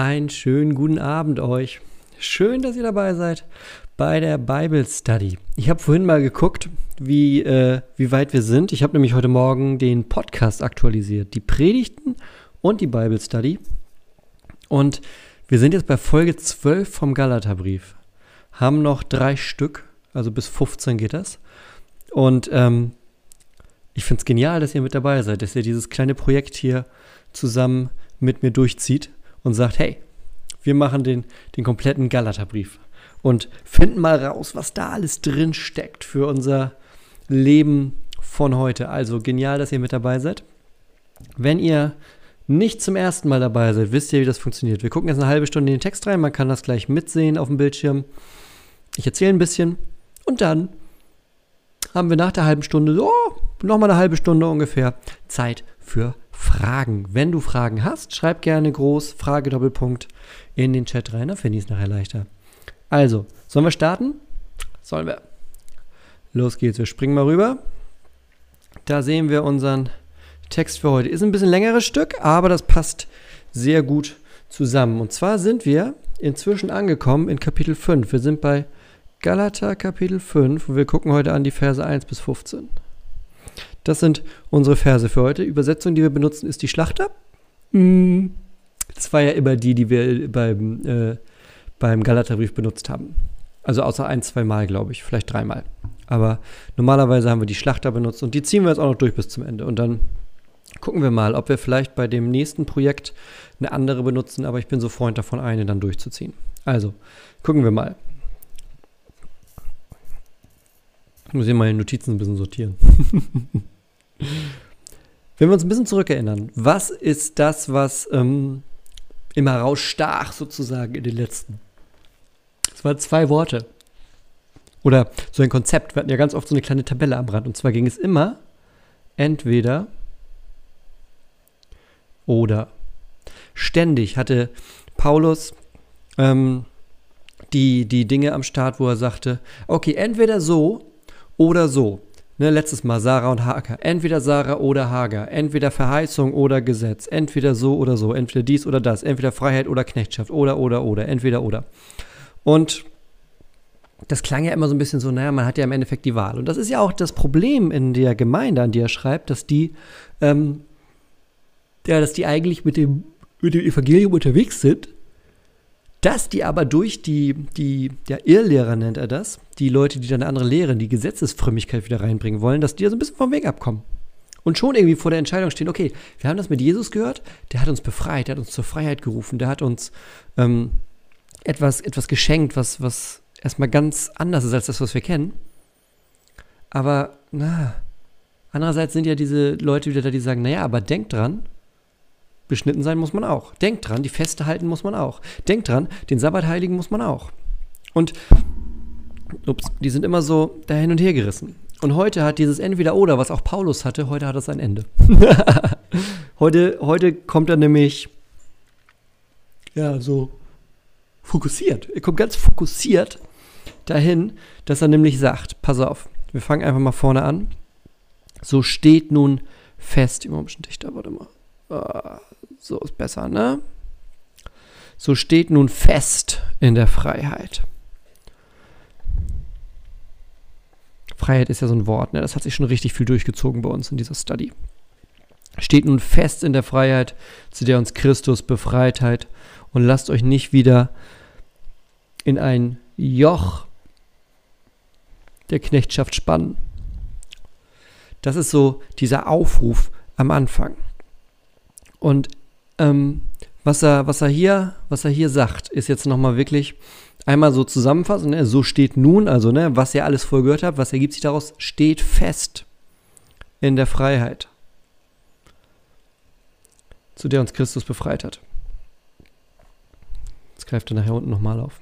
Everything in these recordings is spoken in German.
Einen schönen guten Abend euch. Schön, dass ihr dabei seid bei der Bible Study. Ich habe vorhin mal geguckt, wie, äh, wie weit wir sind. Ich habe nämlich heute Morgen den Podcast aktualisiert, die Predigten und die Bible Study. Und wir sind jetzt bei Folge 12 vom Galaterbrief. Haben noch drei Stück, also bis 15 geht das. Und ähm, ich finde es genial, dass ihr mit dabei seid, dass ihr dieses kleine Projekt hier zusammen mit mir durchzieht und sagt, hey, wir machen den, den kompletten Galaterbrief und finden mal raus, was da alles drin steckt für unser Leben von heute. Also genial, dass ihr mit dabei seid. Wenn ihr nicht zum ersten Mal dabei seid, wisst ihr, wie das funktioniert. Wir gucken jetzt eine halbe Stunde in den Text rein, man kann das gleich mitsehen auf dem Bildschirm. Ich erzähle ein bisschen und dann haben wir nach der halben Stunde, so, nochmal eine halbe Stunde ungefähr, Zeit für Fragen. Wenn du Fragen hast, schreib gerne groß Frage Doppelpunkt in den Chat rein, dann finde ich es nachher leichter. Also, sollen wir starten? Sollen wir. Los geht's, wir springen mal rüber. Da sehen wir unseren Text für heute. Ist ein bisschen längeres Stück, aber das passt sehr gut zusammen. Und zwar sind wir inzwischen angekommen in Kapitel 5. Wir sind bei Galater Kapitel 5 und wir gucken heute an die Verse 1 bis 15. Das sind unsere Verse für heute. Übersetzung, die wir benutzen, ist die Schlachter. Mm. Das war ja immer die, die wir beim, äh, beim Galaterbrief benutzt haben. Also außer ein, zwei Mal, glaube ich, vielleicht dreimal. Aber normalerweise haben wir die Schlachter benutzt und die ziehen wir jetzt auch noch durch bis zum Ende. Und dann gucken wir mal, ob wir vielleicht bei dem nächsten Projekt eine andere benutzen, aber ich bin so Freund davon, eine dann durchzuziehen. Also, gucken wir mal. Ich muss hier meine Notizen ein bisschen sortieren. Wenn wir uns ein bisschen zurückerinnern, was ist das, was ähm, immer rausstach sozusagen in den letzten? Es waren zwei Worte. Oder so ein Konzept. Wir hatten ja ganz oft so eine kleine Tabelle am Rand. Und zwar ging es immer entweder oder. Ständig hatte Paulus ähm, die, die Dinge am Start, wo er sagte, okay, entweder so oder so. Ne, letztes Mal Sarah und Hagar. Entweder Sarah oder Hagar. Entweder Verheißung oder Gesetz. Entweder so oder so. Entweder dies oder das. Entweder Freiheit oder Knechtschaft. Oder, oder, oder. Entweder oder. Und das klang ja immer so ein bisschen so, naja, man hat ja im Endeffekt die Wahl. Und das ist ja auch das Problem in der Gemeinde, an die er schreibt, dass die, ähm, ja, dass die eigentlich mit dem, mit dem Evangelium unterwegs sind dass die aber durch die, die, der Irrlehrer nennt er das, die Leute, die dann eine andere Lehre, die Gesetzesfrömmigkeit wieder reinbringen wollen, dass die da so ein bisschen vom Weg abkommen. Und schon irgendwie vor der Entscheidung stehen, okay, wir haben das mit Jesus gehört, der hat uns befreit, der hat uns zur Freiheit gerufen, der hat uns ähm, etwas, etwas geschenkt, was, was erstmal ganz anders ist als das, was wir kennen. Aber, na, andererseits sind ja diese Leute wieder da, die sagen, naja, aber denkt dran, Beschnitten sein muss man auch. Denkt dran, die Feste halten muss man auch. Denkt dran, den Sabbat heiligen muss man auch. Und ups, die sind immer so da hin und her gerissen. Und heute hat dieses Entweder-Oder, was auch Paulus hatte, heute hat es ein Ende. heute, heute kommt er nämlich, ja, so fokussiert. Er kommt ganz fokussiert dahin, dass er nämlich sagt: Pass auf, wir fangen einfach mal vorne an. So steht nun fest, bisschen dichter, warte mal. So ist besser, ne? So steht nun fest in der Freiheit. Freiheit ist ja so ein Wort, ne? das hat sich schon richtig viel durchgezogen bei uns in dieser Study. Steht nun fest in der Freiheit, zu der uns Christus befreit hat und lasst euch nicht wieder in ein Joch der Knechtschaft spannen. Das ist so dieser Aufruf am Anfang. Und ähm, was, er, was, er hier, was er hier sagt, ist jetzt nochmal wirklich einmal so zusammenfassen. Ne? So steht nun, also ne, was ihr alles vorher gehört habt, was ergibt sich daraus, steht fest in der Freiheit, zu der uns Christus befreit hat. Jetzt greift er nachher unten nochmal auf.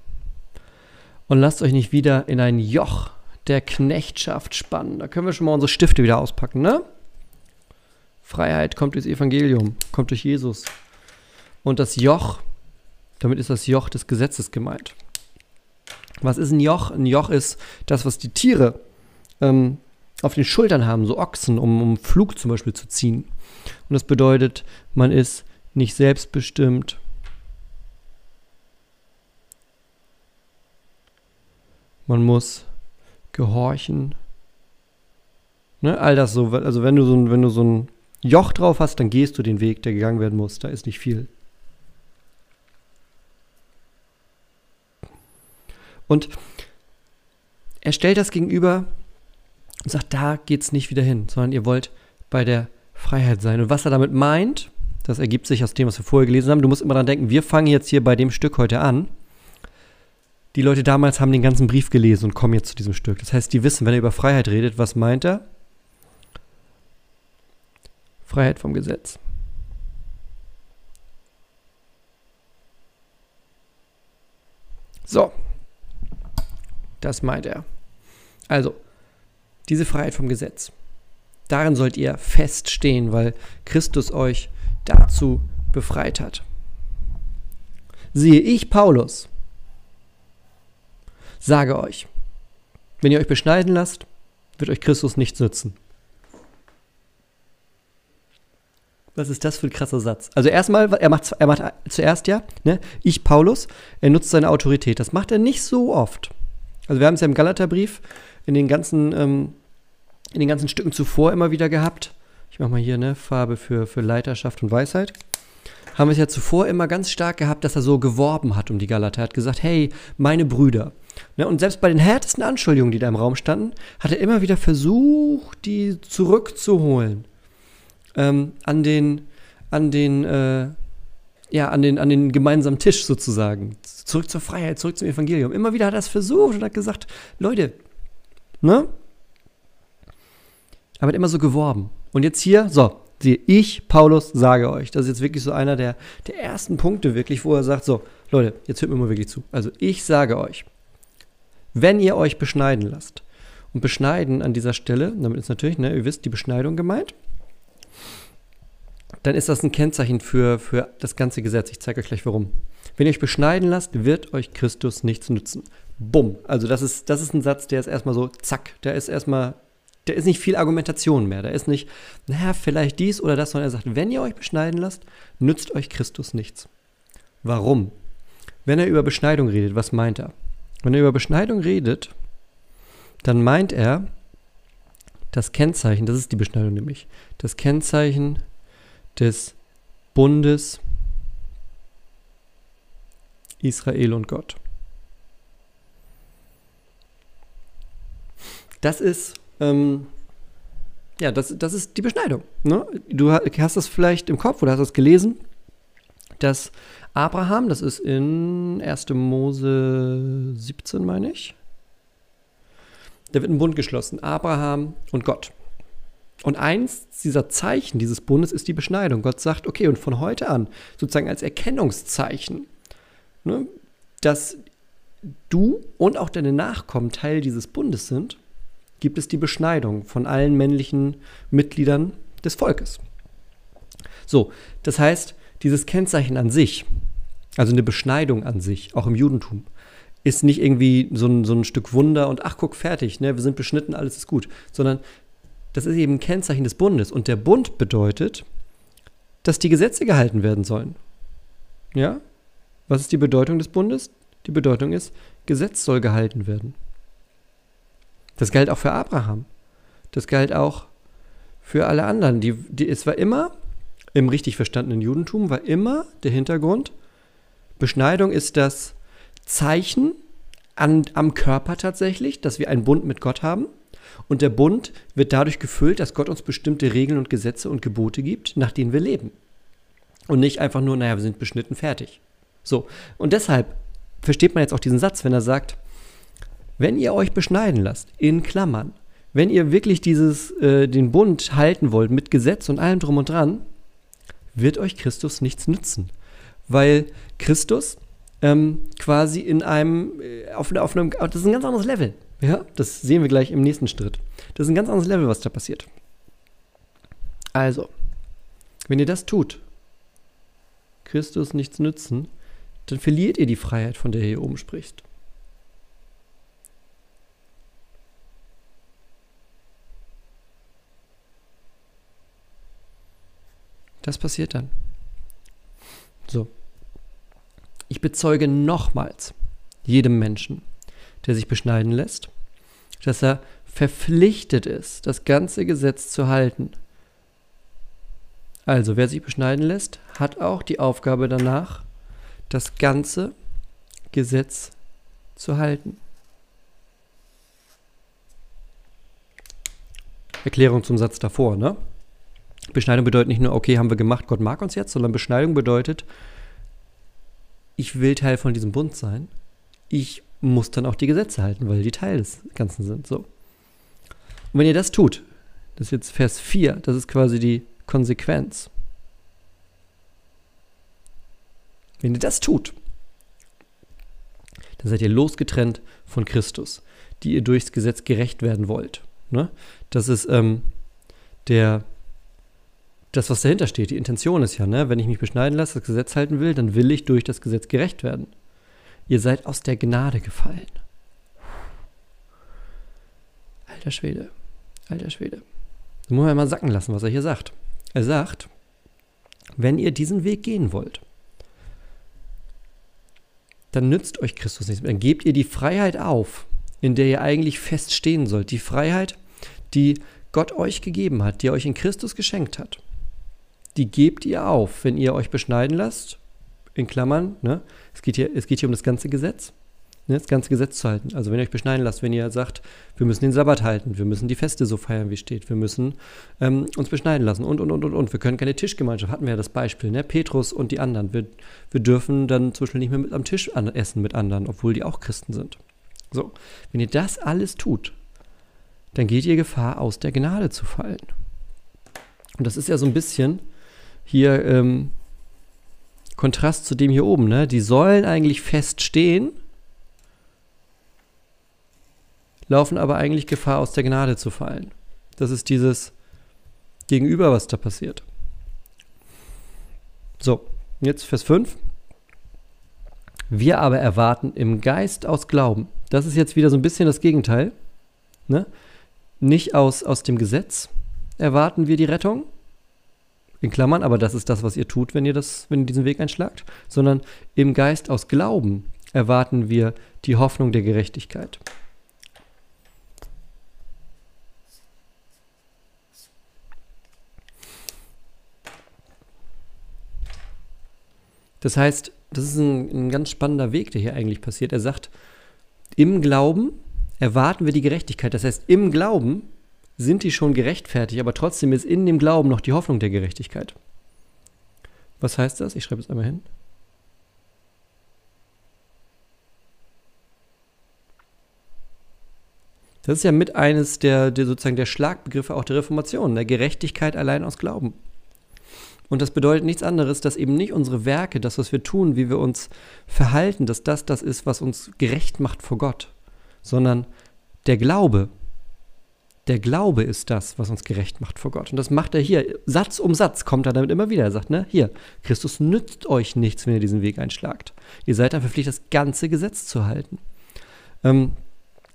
Und lasst euch nicht wieder in ein Joch der Knechtschaft spannen. Da können wir schon mal unsere Stifte wieder auspacken, ne? Freiheit kommt durchs Evangelium, kommt durch Jesus. Und das Joch, damit ist das Joch des Gesetzes gemeint. Was ist ein Joch? Ein Joch ist das, was die Tiere ähm, auf den Schultern haben, so Ochsen, um, um Flug zum Beispiel zu ziehen. Und das bedeutet, man ist nicht selbstbestimmt. Man muss gehorchen. Ne, all das so, also wenn du so wenn du so ein Joch drauf hast, dann gehst du den Weg, der gegangen werden muss. Da ist nicht viel. Und er stellt das gegenüber und sagt, da geht es nicht wieder hin, sondern ihr wollt bei der Freiheit sein. Und was er damit meint, das ergibt sich aus dem, was wir vorher gelesen haben. Du musst immer daran denken, wir fangen jetzt hier bei dem Stück heute an die Leute damals haben den ganzen Brief gelesen und kommen jetzt zu diesem Stück. Das heißt, die wissen, wenn er über Freiheit redet, was meint er? Freiheit vom Gesetz. So, das meint er. Also, diese Freiheit vom Gesetz. Darin sollt ihr feststehen, weil Christus euch dazu befreit hat. Siehe ich, Paulus, sage euch, wenn ihr euch beschneiden lasst, wird euch Christus nichts nützen. Was ist das für ein krasser Satz? Also erstmal, er macht, er macht zuerst ja, ne, ich Paulus, er nutzt seine Autorität. Das macht er nicht so oft. Also wir haben es ja im Galaterbrief in den ganzen, ähm, in den ganzen Stücken zuvor immer wieder gehabt. Ich mache mal hier ne, Farbe für, für Leiterschaft und Weisheit haben wir es ja zuvor immer ganz stark gehabt, dass er so geworben hat um die Galater. Er hat gesagt, hey, meine Brüder. Ne, und selbst bei den härtesten Anschuldigungen, die da im Raum standen, hat er immer wieder versucht, die zurückzuholen. Ähm, an den, an den, äh, ja, an den, an den gemeinsamen Tisch sozusagen. Zurück zur Freiheit, zurück zum Evangelium. Immer wieder hat er es versucht und hat gesagt, Leute, ne? Aber hat immer so geworben. Und jetzt hier, so, Siehe, ich, Paulus, sage euch. Das ist jetzt wirklich so einer der, der ersten Punkte, wirklich, wo er sagt: So, Leute, jetzt hört mir mal wirklich zu. Also, ich sage euch, wenn ihr euch beschneiden lasst, und beschneiden an dieser Stelle, damit ist natürlich, ne, ihr wisst, die Beschneidung gemeint, dann ist das ein Kennzeichen für, für das ganze Gesetz. Ich zeige euch gleich warum. Wenn ihr euch beschneiden lasst, wird euch Christus nichts nützen. Bumm. Also das ist, das ist ein Satz, der ist erstmal so, zack, der ist erstmal da ist nicht viel Argumentation mehr. Da ist nicht, naja, vielleicht dies oder das, sondern er sagt, wenn ihr euch beschneiden lasst, nützt euch Christus nichts. Warum? Wenn er über Beschneidung redet, was meint er? Wenn er über Beschneidung redet, dann meint er das Kennzeichen, das ist die Beschneidung nämlich, das Kennzeichen des Bundes Israel und Gott. Das ist ähm, ja, das, das ist die Beschneidung. Ne? Du hast das vielleicht im Kopf oder hast das gelesen, dass Abraham, das ist in 1. Mose 17, meine ich, da wird ein Bund geschlossen, Abraham und Gott. Und eins dieser Zeichen dieses Bundes ist die Beschneidung. Gott sagt, okay, und von heute an, sozusagen als Erkennungszeichen, ne, dass du und auch deine Nachkommen Teil dieses Bundes sind, gibt es die Beschneidung von allen männlichen Mitgliedern des Volkes. So, das heißt, dieses Kennzeichen an sich, also eine Beschneidung an sich, auch im Judentum, ist nicht irgendwie so ein, so ein Stück Wunder und ach, guck, fertig, ne, wir sind beschnitten, alles ist gut, sondern das ist eben ein Kennzeichen des Bundes. Und der Bund bedeutet, dass die Gesetze gehalten werden sollen. Ja? Was ist die Bedeutung des Bundes? Die Bedeutung ist, Gesetz soll gehalten werden. Das galt auch für Abraham. Das galt auch für alle anderen. Die, die, es war immer, im richtig verstandenen Judentum, war immer der Hintergrund, Beschneidung ist das Zeichen an, am Körper tatsächlich, dass wir einen Bund mit Gott haben. Und der Bund wird dadurch gefüllt, dass Gott uns bestimmte Regeln und Gesetze und Gebote gibt, nach denen wir leben. Und nicht einfach nur, naja, wir sind beschnitten, fertig. So. Und deshalb versteht man jetzt auch diesen Satz, wenn er sagt, wenn ihr euch beschneiden lasst, in Klammern, wenn ihr wirklich dieses, äh, den Bund halten wollt mit Gesetz und allem drum und dran, wird euch Christus nichts nützen. Weil Christus ähm, quasi in einem, äh, auf, auf einem, das ist ein ganz anderes Level. Ja, das sehen wir gleich im nächsten Schritt. Das ist ein ganz anderes Level, was da passiert. Also, wenn ihr das tut, Christus nichts nützen, dann verliert ihr die Freiheit, von der ihr hier oben spricht. Das passiert dann. So. Ich bezeuge nochmals jedem Menschen, der sich beschneiden lässt, dass er verpflichtet ist, das ganze Gesetz zu halten. Also, wer sich beschneiden lässt, hat auch die Aufgabe danach, das ganze Gesetz zu halten. Erklärung zum Satz davor, ne? Beschneidung bedeutet nicht nur, okay, haben wir gemacht, Gott mag uns jetzt, sondern Beschneidung bedeutet, ich will Teil von diesem Bund sein. Ich muss dann auch die Gesetze halten, weil die Teil des Ganzen sind. So. Und wenn ihr das tut, das ist jetzt Vers 4, das ist quasi die Konsequenz. Wenn ihr das tut, dann seid ihr losgetrennt von Christus, die ihr durchs Gesetz gerecht werden wollt. Ne? Das ist ähm, der, das, was dahinter steht. Die Intention ist ja, ne? wenn ich mich beschneiden lasse, das Gesetz halten will, dann will ich durch das Gesetz gerecht werden. Ihr seid aus der Gnade gefallen. Alter Schwede, alter Schwede. Da muss man mal sacken lassen, was er hier sagt. Er sagt, wenn ihr diesen Weg gehen wollt, dann nützt euch Christus nichts mehr. Dann gebt ihr die Freiheit auf, in der ihr eigentlich feststehen sollt. Die Freiheit, die Gott euch gegeben hat, die er euch in Christus geschenkt hat die gebt ihr auf, wenn ihr euch beschneiden lasst. In Klammern, ne? Es, geht hier, es geht hier um das ganze Gesetz. Ne? Das ganze Gesetz zu halten. Also wenn ihr euch beschneiden lasst, wenn ihr sagt, wir müssen den Sabbat halten, wir müssen die Feste so feiern, wie steht, wir müssen ähm, uns beschneiden lassen und, und, und, und, und. Wir können keine Tischgemeinschaft, hatten wir ja das Beispiel, ne? Petrus und die anderen. Wir, wir dürfen dann zum Beispiel nicht mehr mit am Tisch an, essen mit anderen, obwohl die auch Christen sind. So, wenn ihr das alles tut, dann geht ihr Gefahr, aus der Gnade zu fallen. Und das ist ja so ein bisschen hier ähm, Kontrast zu dem hier oben, ne? Die sollen eigentlich fest stehen, laufen aber eigentlich Gefahr, aus der Gnade zu fallen. Das ist dieses Gegenüber, was da passiert. So, jetzt Vers 5. Wir aber erwarten im Geist aus Glauben. Das ist jetzt wieder so ein bisschen das Gegenteil. Ne? Nicht aus, aus dem Gesetz erwarten wir die Rettung, in Klammern, aber das ist das, was ihr tut, wenn ihr, das, wenn ihr diesen Weg einschlagt, sondern im Geist aus Glauben erwarten wir die Hoffnung der Gerechtigkeit. Das heißt, das ist ein, ein, ganz spannender Weg, der hier eigentlich passiert. Er sagt, im Glauben erwarten wir die Gerechtigkeit. Das heißt, im Glauben sind die schon gerechtfertigt, aber trotzdem ist in dem Glauben noch die Hoffnung der Gerechtigkeit. Was heißt das? Ich schreibe es einmal hin. Das ist ja mit eines der, der, sozusagen der Schlagbegriffe auch der Reformation, der Gerechtigkeit allein aus Glauben. Und das bedeutet nichts anderes, dass eben nicht unsere Werke, das, was wir tun, wie wir uns verhalten, dass das das ist, was uns gerecht macht vor Gott, sondern der Glaube, der Glaube ist das, was uns gerecht macht vor Gott. Und das macht er hier. Satz um Satz kommt er damit immer wieder. Er sagt, ne, hier, Christus nützt euch nichts, wenn ihr diesen Weg einschlagt. Ihr seid dann verpflichtet, das ganze Gesetz zu halten. Ähm,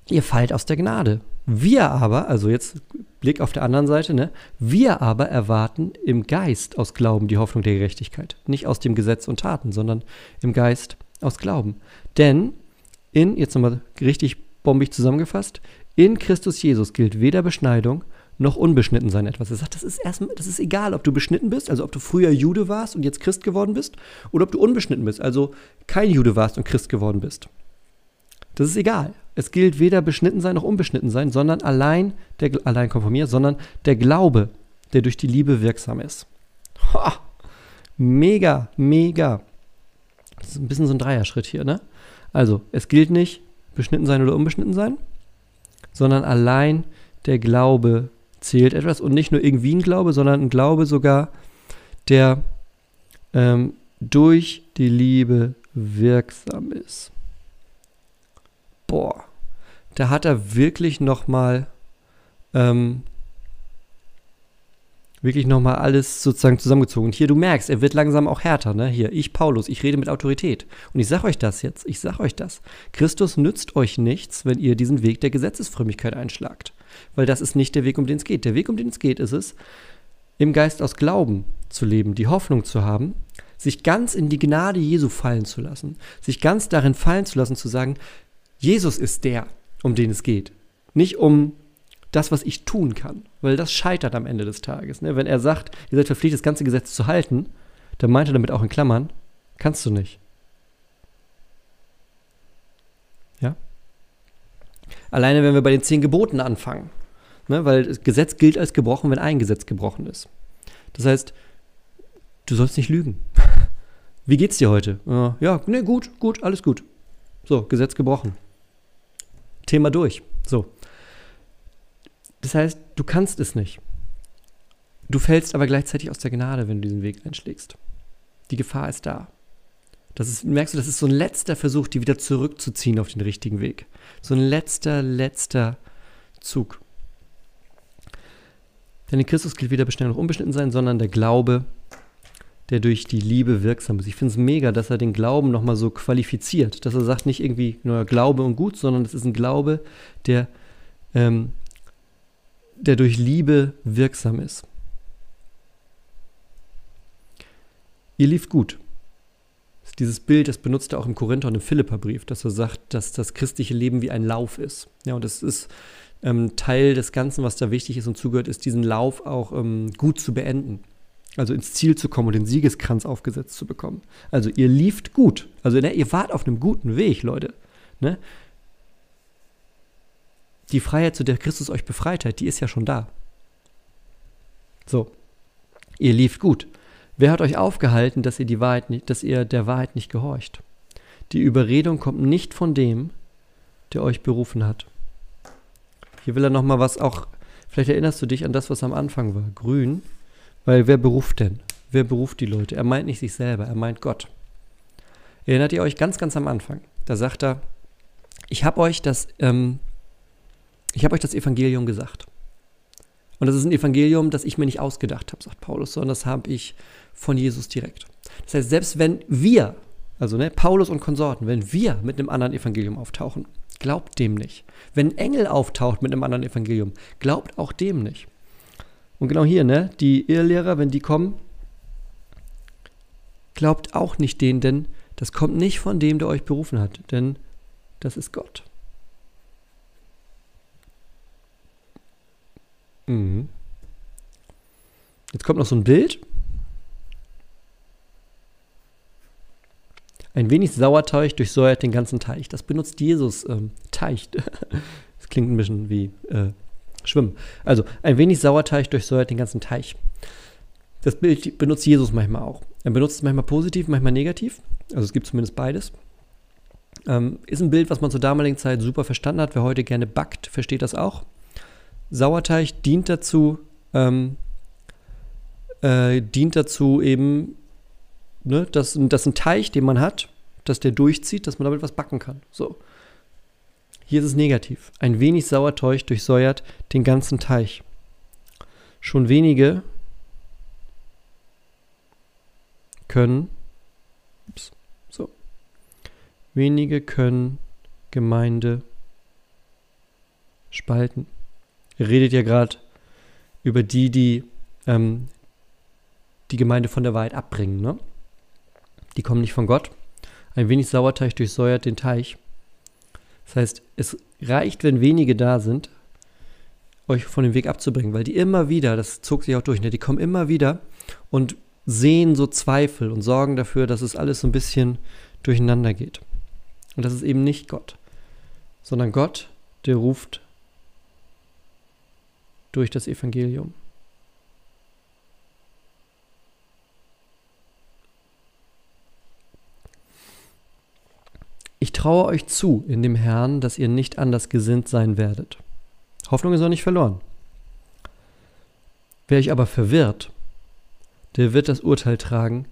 ihr fallt aus der Gnade. Wir aber, also jetzt Blick auf der anderen Seite, ne? Wir aber erwarten im Geist aus Glauben die Hoffnung der Gerechtigkeit. Nicht aus dem Gesetz und Taten, sondern im Geist aus Glauben. Denn in, jetzt nochmal richtig bombig zusammengefasst, in Christus Jesus gilt weder Beschneidung noch unbeschnitten sein etwas. Er sagt, das ist erstmal, das ist egal, ob du beschnitten bist, also ob du früher Jude warst und jetzt Christ geworden bist, oder ob du unbeschnitten bist, also kein Jude warst und Christ geworden bist. Das ist egal. Es gilt weder beschnitten sein noch unbeschnitten sein, sondern allein, der, allein konformiert, sondern der Glaube, der durch die Liebe wirksam ist. Ha, mega, mega. Das ist ein bisschen so ein Dreierschritt hier, ne? Also, es gilt nicht beschnitten sein oder unbeschnitten sein, sondern allein der Glaube zählt etwas und nicht nur irgendwie ein Glaube, sondern ein Glaube sogar, der ähm, durch die Liebe wirksam ist. Boah, da hat er wirklich noch mal ähm, wirklich nochmal alles sozusagen zusammengezogen. Und hier, du merkst, er wird langsam auch härter, ne? Hier, ich, Paulus, ich rede mit Autorität. Und ich sage euch das jetzt, ich sage euch das. Christus nützt euch nichts, wenn ihr diesen Weg der Gesetzesfrömmigkeit einschlagt. Weil das ist nicht der Weg, um den es geht. Der Weg, um den es geht, ist es, im Geist aus Glauben zu leben, die Hoffnung zu haben, sich ganz in die Gnade Jesu fallen zu lassen, sich ganz darin fallen zu lassen, zu sagen, Jesus ist der, um den es geht. Nicht um das, was ich tun kann. Weil das scheitert am Ende des Tages. Ne? Wenn er sagt, ihr seid verpflichtet, das ganze Gesetz zu halten, dann meint er damit auch in Klammern, kannst du nicht. Ja? Alleine, wenn wir bei den zehn Geboten anfangen. Ne? Weil das Gesetz gilt als gebrochen, wenn ein Gesetz gebrochen ist. Das heißt, du sollst nicht lügen. Wie geht's dir heute? Ja, ne, gut, gut, alles gut. So, Gesetz gebrochen. Thema durch. So. Das heißt, du kannst es nicht. Du fällst aber gleichzeitig aus der Gnade, wenn du diesen Weg einschlägst. Die Gefahr ist da. Das ist, merkst du, das ist so ein letzter Versuch, die wieder zurückzuziehen auf den richtigen Weg. So ein letzter, letzter Zug. Denn in Christus gilt weder beschnitten noch unbeschnitten sein, sondern der Glaube, der durch die Liebe wirksam ist. Ich finde es mega, dass er den Glauben nochmal so qualifiziert. Dass er sagt, nicht irgendwie nur Glaube und gut, sondern es ist ein Glaube, der ähm, der durch Liebe wirksam ist. Ihr lief gut. Dieses Bild, das benutzt er auch im Korinther und im Philipperbrief, dass er sagt, dass das christliche Leben wie ein Lauf ist. Ja, und das ist ähm, Teil des Ganzen, was da wichtig ist und zugehört, ist diesen Lauf auch ähm, gut zu beenden. Also ins Ziel zu kommen und den Siegeskranz aufgesetzt zu bekommen. Also ihr lieft gut. Also ne, ihr wart auf einem guten Weg, Leute. Ne? Die Freiheit, zu der Christus euch befreit hat, die ist ja schon da. So, ihr lieft gut. Wer hat euch aufgehalten, dass ihr, die Wahrheit nicht, dass ihr der Wahrheit nicht gehorcht? Die Überredung kommt nicht von dem, der euch berufen hat. Hier will er nochmal was auch, vielleicht erinnerst du dich an das, was am Anfang war, grün, weil wer beruft denn? Wer beruft die Leute? Er meint nicht sich selber, er meint Gott. Erinnert ihr euch ganz, ganz am Anfang? Da sagt er, ich habe euch das ähm, ich habe euch das Evangelium gesagt. Und das ist ein Evangelium, das ich mir nicht ausgedacht habe, sagt Paulus, sondern das habe ich von Jesus direkt. Das heißt, selbst wenn wir, also ne, Paulus und Konsorten, wenn wir mit einem anderen Evangelium auftauchen, glaubt dem nicht. Wenn ein Engel auftaucht mit einem anderen Evangelium, glaubt auch dem nicht. Und genau hier, ne, die Irrlehrer, wenn die kommen, glaubt auch nicht denen, denn das kommt nicht von dem, der euch berufen hat, denn das ist Gott. Mhm. Jetzt kommt noch so ein Bild. Ein wenig Sauerteig durchsäuert den ganzen Teich. Das benutzt Jesus. Ähm, Teich. das klingt ein bisschen wie äh, Schwimmen. Also, ein wenig Sauerteig durchsäuert den ganzen Teich. Das Bild benutzt Jesus manchmal auch. Er benutzt es manchmal positiv, manchmal negativ. Also es gibt zumindest beides. Ähm, ist ein Bild, was man zur damaligen Zeit super verstanden hat. Wer heute gerne backt, versteht das auch. Sauerteig dient dazu, ähm, äh, dient dazu eben, ne, dass, dass ein Teig, den man hat, dass der durchzieht, dass man damit was backen kann. So. Hier ist es negativ. Ein wenig Sauerteig durchsäuert den ganzen Teig. Schon wenige können, ups, so, wenige können Gemeinde spalten. Redet ja gerade über die, die ähm, die Gemeinde von der Wahrheit abbringen. Ne? Die kommen nicht von Gott. Ein wenig Sauerteig durchsäuert den Teich. Das heißt, es reicht, wenn wenige da sind, euch von dem Weg abzubringen, weil die immer wieder, das zog sich auch durch, ne, die kommen immer wieder und sehen so Zweifel und sorgen dafür, dass es alles so ein bisschen durcheinander geht. Und das ist eben nicht Gott, sondern Gott, der ruft durch das Evangelium. Ich traue euch zu in dem Herrn, dass ihr nicht anders gesinnt sein werdet. Hoffnung ist noch nicht verloren. Wer euch aber verwirrt, der wird das Urteil tragen,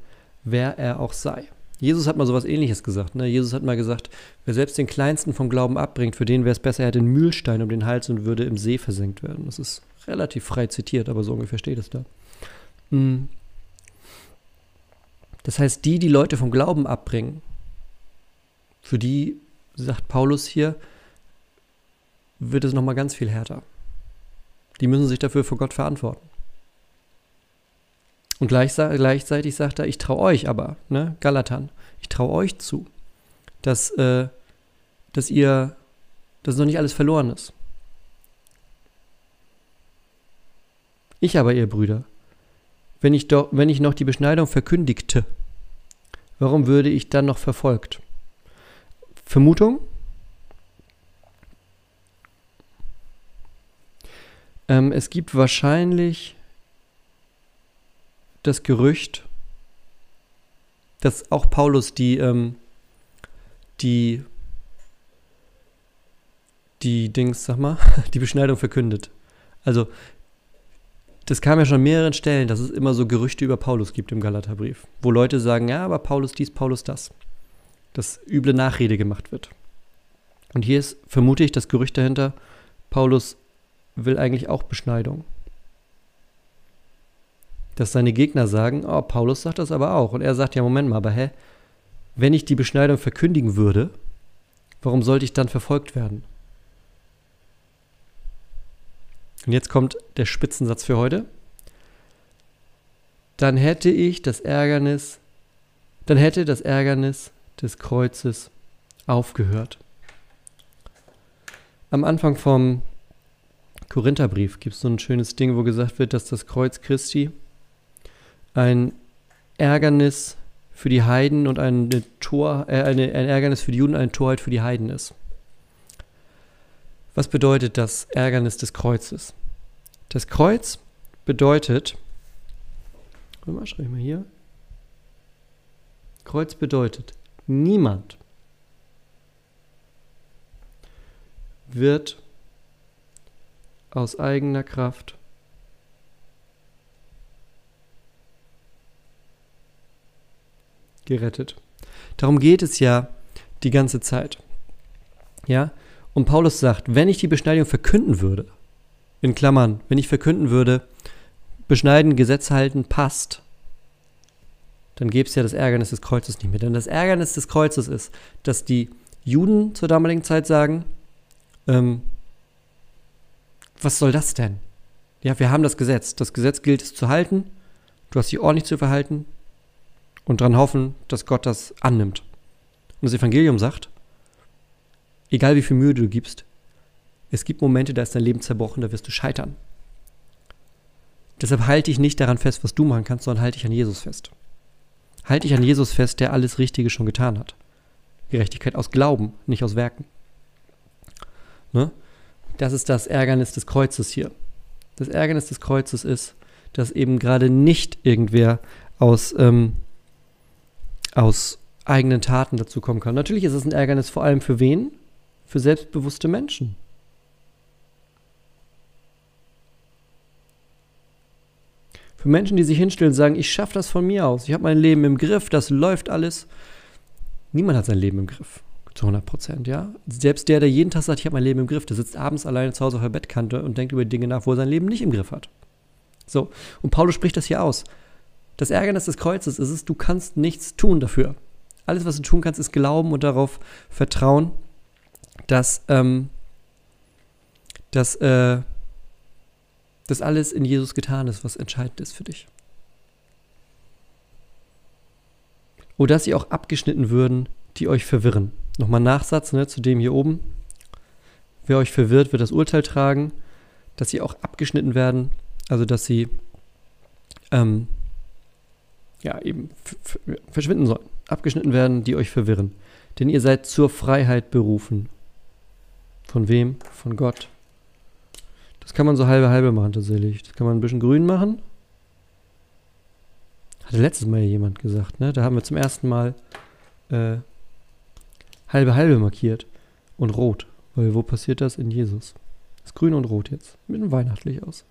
wer er auch sei. Jesus hat mal sowas ähnliches gesagt. Ne? Jesus hat mal gesagt, wer selbst den Kleinsten vom Glauben abbringt, für den wäre es besser, er hätte einen Mühlstein um den Hals und würde im See versenkt werden. Das ist relativ frei zitiert, aber so ungefähr steht es da. Hm. Das heißt, die, die Leute vom Glauben abbringen, für die, sagt Paulus hier, wird es nochmal ganz viel härter. Die müssen sich dafür vor Gott verantworten. Und gleichzeitig sagt er, ich traue euch aber, ne, Galatan, ich traue euch zu, dass, äh, dass ihr, dass noch nicht alles verloren ist. Ich aber, ihr Brüder, wenn ich, doch, wenn ich noch die Beschneidung verkündigte, warum würde ich dann noch verfolgt? Vermutung? Ähm, es gibt wahrscheinlich das Gerücht, dass auch Paulus die, ähm, die, die Dings, sag mal, die Beschneidung verkündet. Also, das kam ja schon an mehreren Stellen, dass es immer so Gerüchte über Paulus gibt im Galaterbrief, wo Leute sagen, ja, aber Paulus dies, Paulus das. Dass üble Nachrede gemacht wird. Und hier ist, vermute ich, das Gerücht dahinter, Paulus will eigentlich auch Beschneidung dass seine Gegner sagen, oh, Paulus sagt das aber auch. Und er sagt, ja, Moment mal, aber hä, wenn ich die Beschneidung verkündigen würde, warum sollte ich dann verfolgt werden? Und jetzt kommt der Spitzensatz für heute. Dann hätte ich das Ärgernis, dann hätte das Ärgernis des Kreuzes aufgehört. Am Anfang vom Korintherbrief gibt es so ein schönes Ding, wo gesagt wird, dass das Kreuz Christi ein Ärgernis für die Heiden und eine Tor, äh, eine, ein Ärgernis für die Juden, eine Torheit für die Heiden ist. Was bedeutet das Ärgernis des Kreuzes? Das Kreuz bedeutet, schreibe ich mal hier. Kreuz bedeutet, niemand wird aus eigener Kraft gerettet. Darum geht es ja die ganze Zeit. Ja? Und Paulus sagt, wenn ich die Beschneidung verkünden würde, in Klammern, wenn ich verkünden würde, beschneiden, Gesetz halten, passt, dann gäbe es ja das Ärgernis des Kreuzes nicht mehr. Denn das Ärgernis des Kreuzes ist, dass die Juden zur damaligen Zeit sagen, ähm, was soll das denn? Ja, wir haben das Gesetz. Das Gesetz gilt es zu halten. Du hast dich ordentlich zu verhalten und dran hoffen, dass Gott das annimmt. Und das Evangelium sagt, egal wie viel Mühe du gibst, es gibt Momente, da ist dein Leben zerbrochen, da wirst du scheitern. Deshalb halte ich nicht daran fest, was du machen kannst, sondern halte ich an Jesus fest. Halte ich an Jesus fest, der alles Richtige schon getan hat. Gerechtigkeit aus Glauben, nicht aus Werken. Ne? Das ist das Ärgernis des Kreuzes hier. Das Ärgernis des Kreuzes ist, dass eben gerade nicht irgendwer aus ähm, aus eigenen Taten dazu kommen kann. Natürlich ist es ein Ärgernis vor allem für wen? Für selbstbewusste Menschen. Für Menschen, die sich hinstellen und sagen, ich schaffe das von mir aus, ich habe mein Leben im Griff, das läuft alles. Niemand hat sein Leben im Griff. Zu 100 Prozent, ja. Selbst der, der jeden Tag sagt, ich habe mein Leben im Griff, der sitzt abends alleine zu Hause auf der Bettkante und denkt über Dinge nach, wo er sein Leben nicht im Griff hat. So, und Paulus spricht das hier aus. Das Ärgernis des Kreuzes ist es, du kannst nichts tun dafür. Alles, was du tun kannst, ist glauben und darauf vertrauen, dass, ähm, dass äh, das alles in Jesus getan ist, was entscheidend ist für dich. Oder dass sie auch abgeschnitten würden, die euch verwirren. Nochmal Nachsatz ne, zu dem hier oben. Wer euch verwirrt, wird das Urteil tragen, dass sie auch abgeschnitten werden, also dass sie ähm, ja eben verschwinden sollen, abgeschnitten werden, die euch verwirren. Denn ihr seid zur Freiheit berufen. Von wem? Von Gott. Das kann man so halbe halbe machen tatsächlich. Das kann man ein bisschen grün machen. Hatte letztes Mal jemand gesagt, ne? Da haben wir zum ersten Mal äh, halbe halbe markiert und rot. Weil wo passiert das? In Jesus. Ist grün und rot jetzt. Mit einem weihnachtlich aus.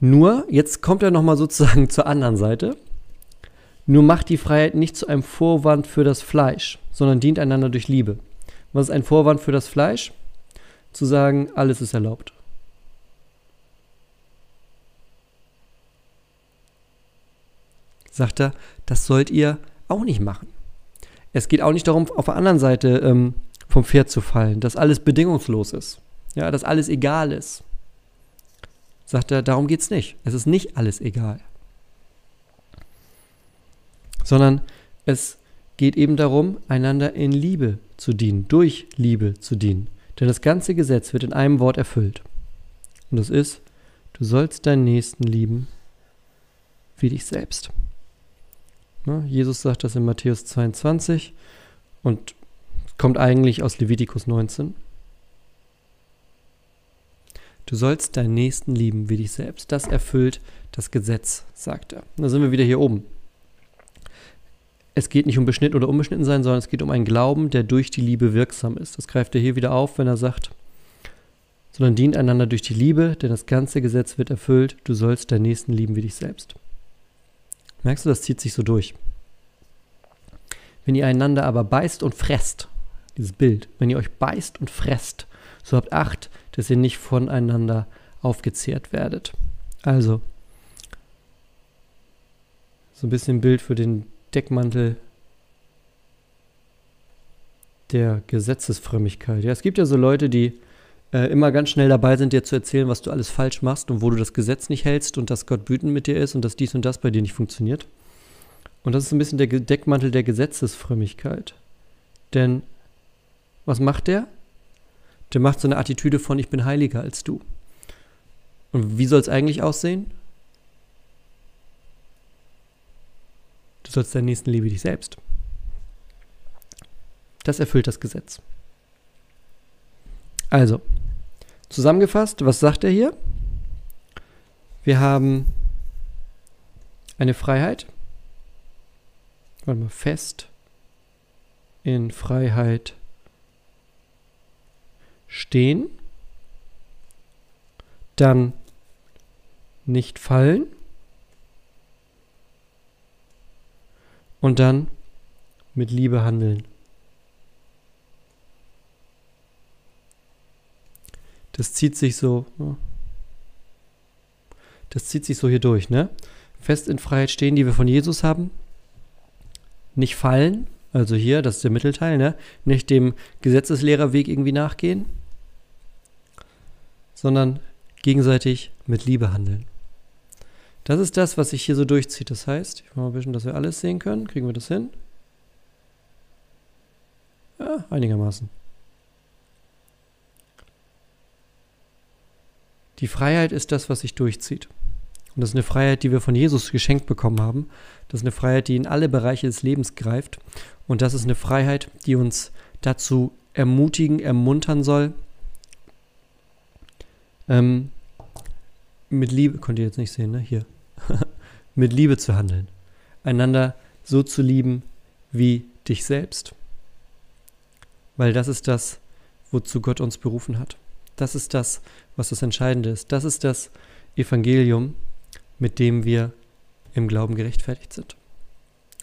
Nur, jetzt kommt er nochmal sozusagen zur anderen Seite. Nur macht die Freiheit nicht zu einem Vorwand für das Fleisch, sondern dient einander durch Liebe. Was ist ein Vorwand für das Fleisch? Zu sagen, alles ist erlaubt. Sagt er, das sollt ihr auch nicht machen. Es geht auch nicht darum, auf der anderen Seite ähm, vom Pferd zu fallen, dass alles bedingungslos ist. Ja, dass alles egal ist. Sagt er, darum geht es nicht. Es ist nicht alles egal. Sondern es geht eben darum, einander in Liebe zu dienen, durch Liebe zu dienen. Denn das ganze Gesetz wird in einem Wort erfüllt. Und das ist, du sollst deinen Nächsten lieben wie dich selbst. Ne? Jesus sagt das in Matthäus 22 und kommt eigentlich aus Levitikus 19. Du sollst deinen Nächsten lieben wie dich selbst. Das erfüllt das Gesetz, sagt er. Da sind wir wieder hier oben. Es geht nicht um beschnitten oder unbeschnitten sein, sondern es geht um einen Glauben, der durch die Liebe wirksam ist. Das greift er hier wieder auf, wenn er sagt, sondern dient einander durch die Liebe, denn das ganze Gesetz wird erfüllt. Du sollst deinen Nächsten lieben wie dich selbst. Merkst du, das zieht sich so durch. Wenn ihr einander aber beißt und fresst, dieses Bild, wenn ihr euch beißt und fresst, so habt Acht, dass ihr nicht voneinander aufgezehrt werdet. Also, so ein bisschen Bild für den Deckmantel der Gesetzesfrömmigkeit. Ja, es gibt ja so Leute, die äh, immer ganz schnell dabei sind, dir zu erzählen, was du alles falsch machst und wo du das Gesetz nicht hältst und dass Gott wütend mit dir ist und dass dies und das bei dir nicht funktioniert. Und das ist ein bisschen der Deckmantel der Gesetzesfrömmigkeit. Denn was macht der? Der macht so eine Attitüde von, ich bin heiliger als du. Und wie soll es eigentlich aussehen? Du sollst deinen Nächsten liebe dich selbst. Das erfüllt das Gesetz. Also, zusammengefasst, was sagt er hier? Wir haben eine Freiheit, warte mal, fest in Freiheit stehen, dann nicht fallen und dann mit Liebe handeln. Das zieht sich so. Das zieht sich so hier durch, ne? Fest in Freiheit stehen, die wir von Jesus haben. Nicht fallen, also hier, das ist der Mittelteil, ne? Nicht dem Gesetzeslehrerweg irgendwie nachgehen, sondern gegenseitig mit Liebe handeln. Das ist das, was sich hier so durchzieht. Das heißt, ich mache mal ein bisschen, dass wir alles sehen können. Kriegen wir das hin? Ja, einigermaßen. Die Freiheit ist das, was sich durchzieht. Und das ist eine Freiheit, die wir von Jesus geschenkt bekommen haben. Das ist eine Freiheit, die in alle Bereiche des Lebens greift. Und das ist eine Freiheit, die uns dazu ermutigen, ermuntern soll, ähm, mit Liebe, könnt ihr jetzt nicht sehen, ne? Hier. mit Liebe zu handeln. Einander so zu lieben wie dich selbst. Weil das ist das, wozu Gott uns berufen hat. Das ist das, was das Entscheidende ist. Das ist das Evangelium, mit dem wir im Glauben gerechtfertigt sind.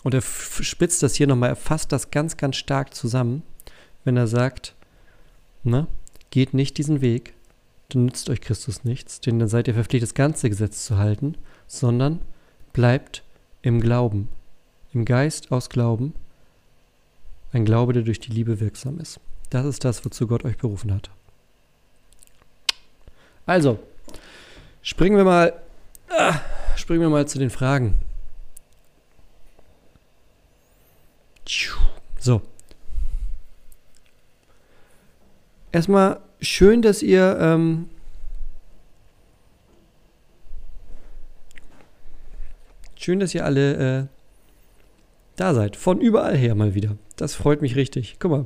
Und er spitzt das hier nochmal, er fasst das ganz, ganz stark zusammen, wenn er sagt, ne, geht nicht diesen Weg, dann nützt euch Christus nichts, denn dann seid ihr verpflichtet, das ganze Gesetz zu halten, sondern bleibt im Glauben, im Geist aus Glauben, ein Glaube, der durch die Liebe wirksam ist. Das ist das, wozu Gott euch berufen hat. Also, springen wir mal, ah, springen wir mal zu den Fragen. So. Erstmal schön, dass ihr ähm, schön, dass ihr alle äh, da seid. Von überall her mal wieder. Das freut mich richtig. Guck mal.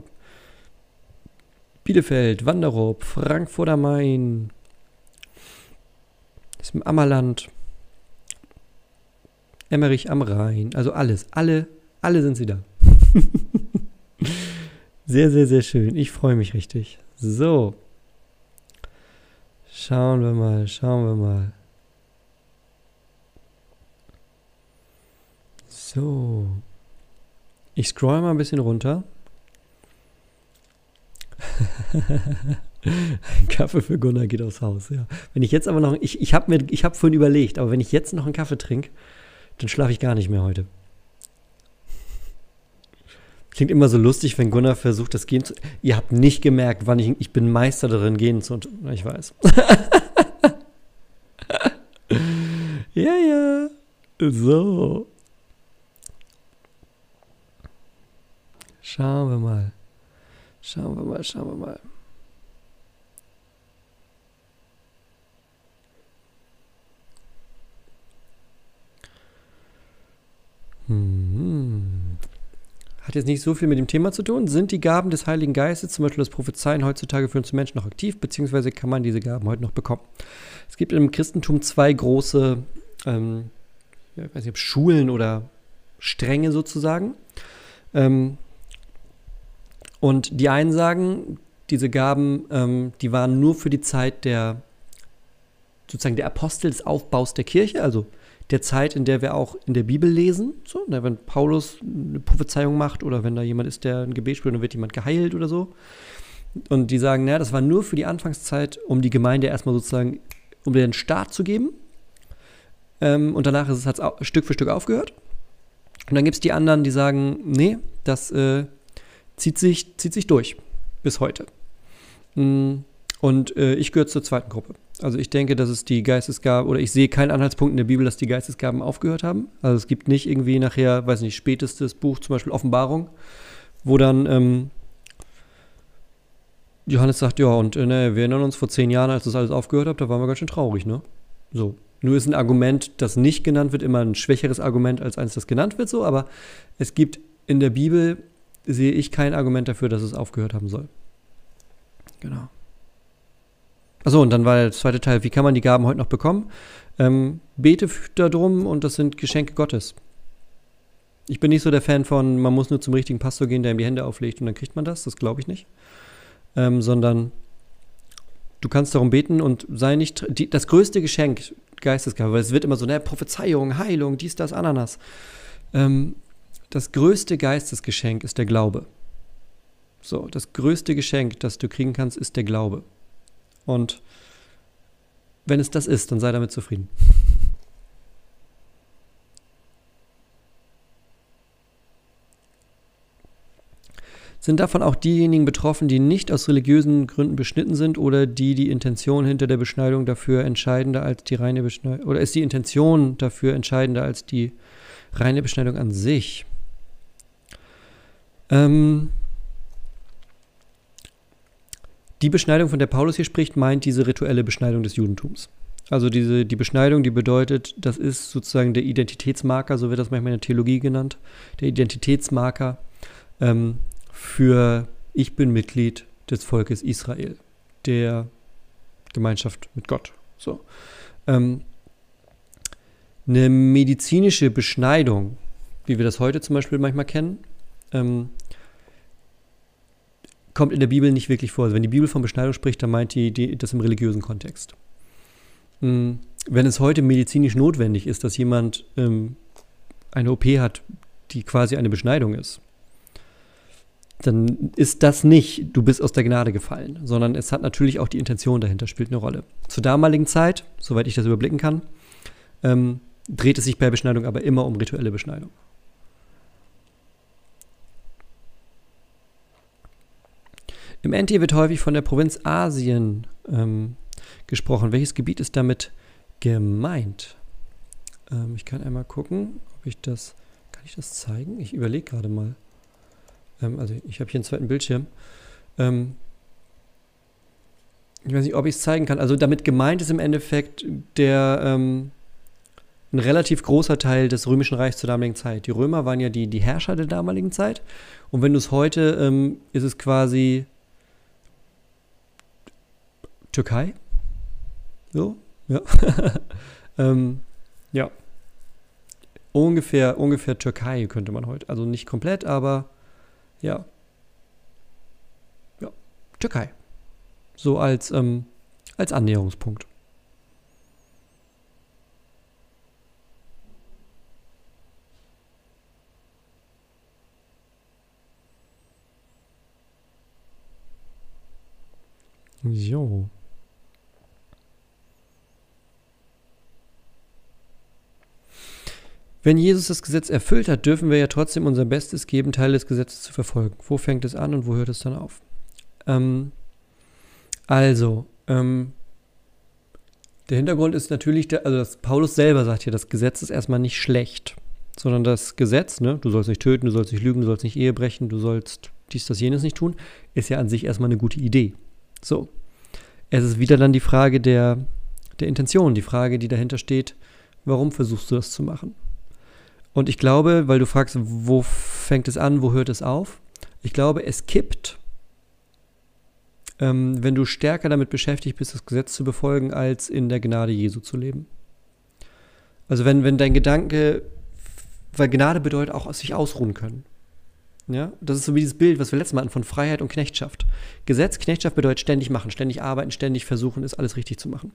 Bielefeld, Wanderup, Frankfurt am Main, ist im Ammerland, Emmerich am Rhein, also alles, alle, alle sind sie da. sehr, sehr, sehr schön. Ich freue mich richtig. So. Schauen wir mal, schauen wir mal. So. Ich scroll mal ein bisschen runter. ein Kaffee für Gunnar geht aufs Haus, ja. Wenn ich jetzt aber noch, ich, ich habe habe vorhin überlegt, aber wenn ich jetzt noch einen Kaffee trinke, dann schlafe ich gar nicht mehr heute. Klingt immer so lustig, wenn Gunnar versucht, das Gehen zu. Ihr habt nicht gemerkt, wann ich. Ich bin Meister darin, Gehen zu. Ich weiß. ja, ja. So. Schauen wir mal. Schauen wir mal, schauen wir mal. Hm. Hat jetzt nicht so viel mit dem Thema zu tun. Sind die Gaben des Heiligen Geistes, zum Beispiel das Prophezeien, heutzutage für uns Menschen noch aktiv, beziehungsweise kann man diese Gaben heute noch bekommen? Es gibt im Christentum zwei große, ähm, ich weiß nicht, Schulen oder Stränge sozusagen. Ähm, und die einen sagen, diese Gaben, ähm, die waren nur für die Zeit der, sozusagen der Apostel des Aufbaus der Kirche, also der Zeit, in der wir auch in der Bibel lesen. So, ne, wenn Paulus eine Prophezeiung macht oder wenn da jemand ist, der ein Gebet spricht, dann wird jemand geheilt oder so. Und die sagen, naja, das war nur für die Anfangszeit, um die Gemeinde erstmal sozusagen, um den Start zu geben. Ähm, und danach ist es halt Stück für Stück aufgehört. Und dann gibt es die anderen, die sagen, nee, das äh, zieht, sich, zieht sich durch bis heute. Mm, und äh, ich gehöre zur zweiten Gruppe. Also ich denke, dass es die Geistesgaben, oder ich sehe keinen Anhaltspunkt in der Bibel, dass die Geistesgaben aufgehört haben. Also es gibt nicht irgendwie nachher, weiß nicht, spätestes Buch, zum Beispiel Offenbarung, wo dann ähm, Johannes sagt, ja, und äh, ne, wir erinnern uns vor zehn Jahren, als das alles aufgehört hat, da waren wir ganz schön traurig, ne? So. Nur ist ein Argument, das nicht genannt wird, immer ein schwächeres Argument als eins, das genannt wird, so, aber es gibt in der Bibel, sehe ich kein Argument dafür, dass es aufgehört haben soll. Genau. Achso, und dann war der zweite Teil, wie kann man die Gaben heute noch bekommen? Ähm, bete darum und das sind Geschenke Gottes. Ich bin nicht so der Fan von, man muss nur zum richtigen Pastor gehen, der ihm die Hände auflegt und dann kriegt man das. Das glaube ich nicht. Ähm, sondern du kannst darum beten und sei nicht die, das größte Geschenk Geistesgabe, weil es wird immer so, ne, Prophezeiung, Heilung, dies, das, Ananas. Ähm, das größte Geistesgeschenk ist der Glaube. So, das größte Geschenk, das du kriegen kannst, ist der Glaube. Und wenn es das ist, dann sei damit zufrieden. Sind davon auch diejenigen betroffen, die nicht aus religiösen Gründen beschnitten sind oder die die Intention hinter der Beschneidung dafür entscheidender als die reine Beschneidung oder ist die Intention dafür entscheidender als die reine Beschneidung an sich? Ähm, die Beschneidung, von der Paulus hier spricht, meint diese rituelle Beschneidung des Judentums. Also diese, die Beschneidung, die bedeutet, das ist sozusagen der Identitätsmarker, so wird das manchmal in der Theologie genannt, der Identitätsmarker ähm, für ich bin Mitglied des Volkes Israel, der Gemeinschaft mit Gott. So. Ähm, eine medizinische Beschneidung, wie wir das heute zum Beispiel manchmal kennen, ähm, kommt in der Bibel nicht wirklich vor. Also wenn die Bibel von Beschneidung spricht, dann meint die, die das im religiösen Kontext. Hm, wenn es heute medizinisch notwendig ist, dass jemand ähm, eine OP hat, die quasi eine Beschneidung ist, dann ist das nicht, du bist aus der Gnade gefallen, sondern es hat natürlich auch die Intention dahinter, spielt eine Rolle. Zur damaligen Zeit, soweit ich das überblicken kann, ähm, dreht es sich bei Beschneidung aber immer um rituelle Beschneidung. Im NT wird häufig von der Provinz Asien ähm, gesprochen. Welches Gebiet ist damit gemeint? Ähm, ich kann einmal gucken, ob ich das. Kann ich das zeigen? Ich überlege gerade mal. Ähm, also ich habe hier einen zweiten Bildschirm. Ähm, ich weiß nicht, ob ich es zeigen kann. Also damit gemeint ist im Endeffekt der ähm, ein relativ großer Teil des Römischen Reichs zur damaligen Zeit. Die Römer waren ja die, die Herrscher der damaligen Zeit. Und wenn du es heute, ähm, ist es quasi Türkei. So, ja. ähm, ja. Ungefähr, ungefähr Türkei könnte man heute. Also nicht komplett, aber ja. Ja, Türkei. So als, ähm, als Annäherungspunkt. So. Wenn Jesus das Gesetz erfüllt hat, dürfen wir ja trotzdem unser Bestes geben, Teil des Gesetzes zu verfolgen. Wo fängt es an und wo hört es dann auf? Ähm, also, ähm, der Hintergrund ist natürlich, der, also das, Paulus selber sagt hier, das Gesetz ist erstmal nicht schlecht, sondern das Gesetz, ne, du sollst nicht töten, du sollst nicht lügen, du sollst nicht Ehe brechen, du sollst dies, das, jenes nicht tun, ist ja an sich erstmal eine gute Idee. So. Es ist wieder dann die Frage der, der Intention, die Frage, die dahinter steht, warum versuchst du das zu machen? Und ich glaube, weil du fragst, wo fängt es an, wo hört es auf? Ich glaube, es kippt, ähm, wenn du stärker damit beschäftigt bist, das Gesetz zu befolgen, als in der Gnade Jesu zu leben. Also wenn, wenn dein Gedanke, weil Gnade bedeutet auch sich ausruhen können. Ja, das ist so wie dieses Bild, was wir letztes Mal hatten von Freiheit und Knechtschaft. Gesetz, Knechtschaft bedeutet ständig machen, ständig arbeiten, ständig versuchen, ist alles richtig zu machen.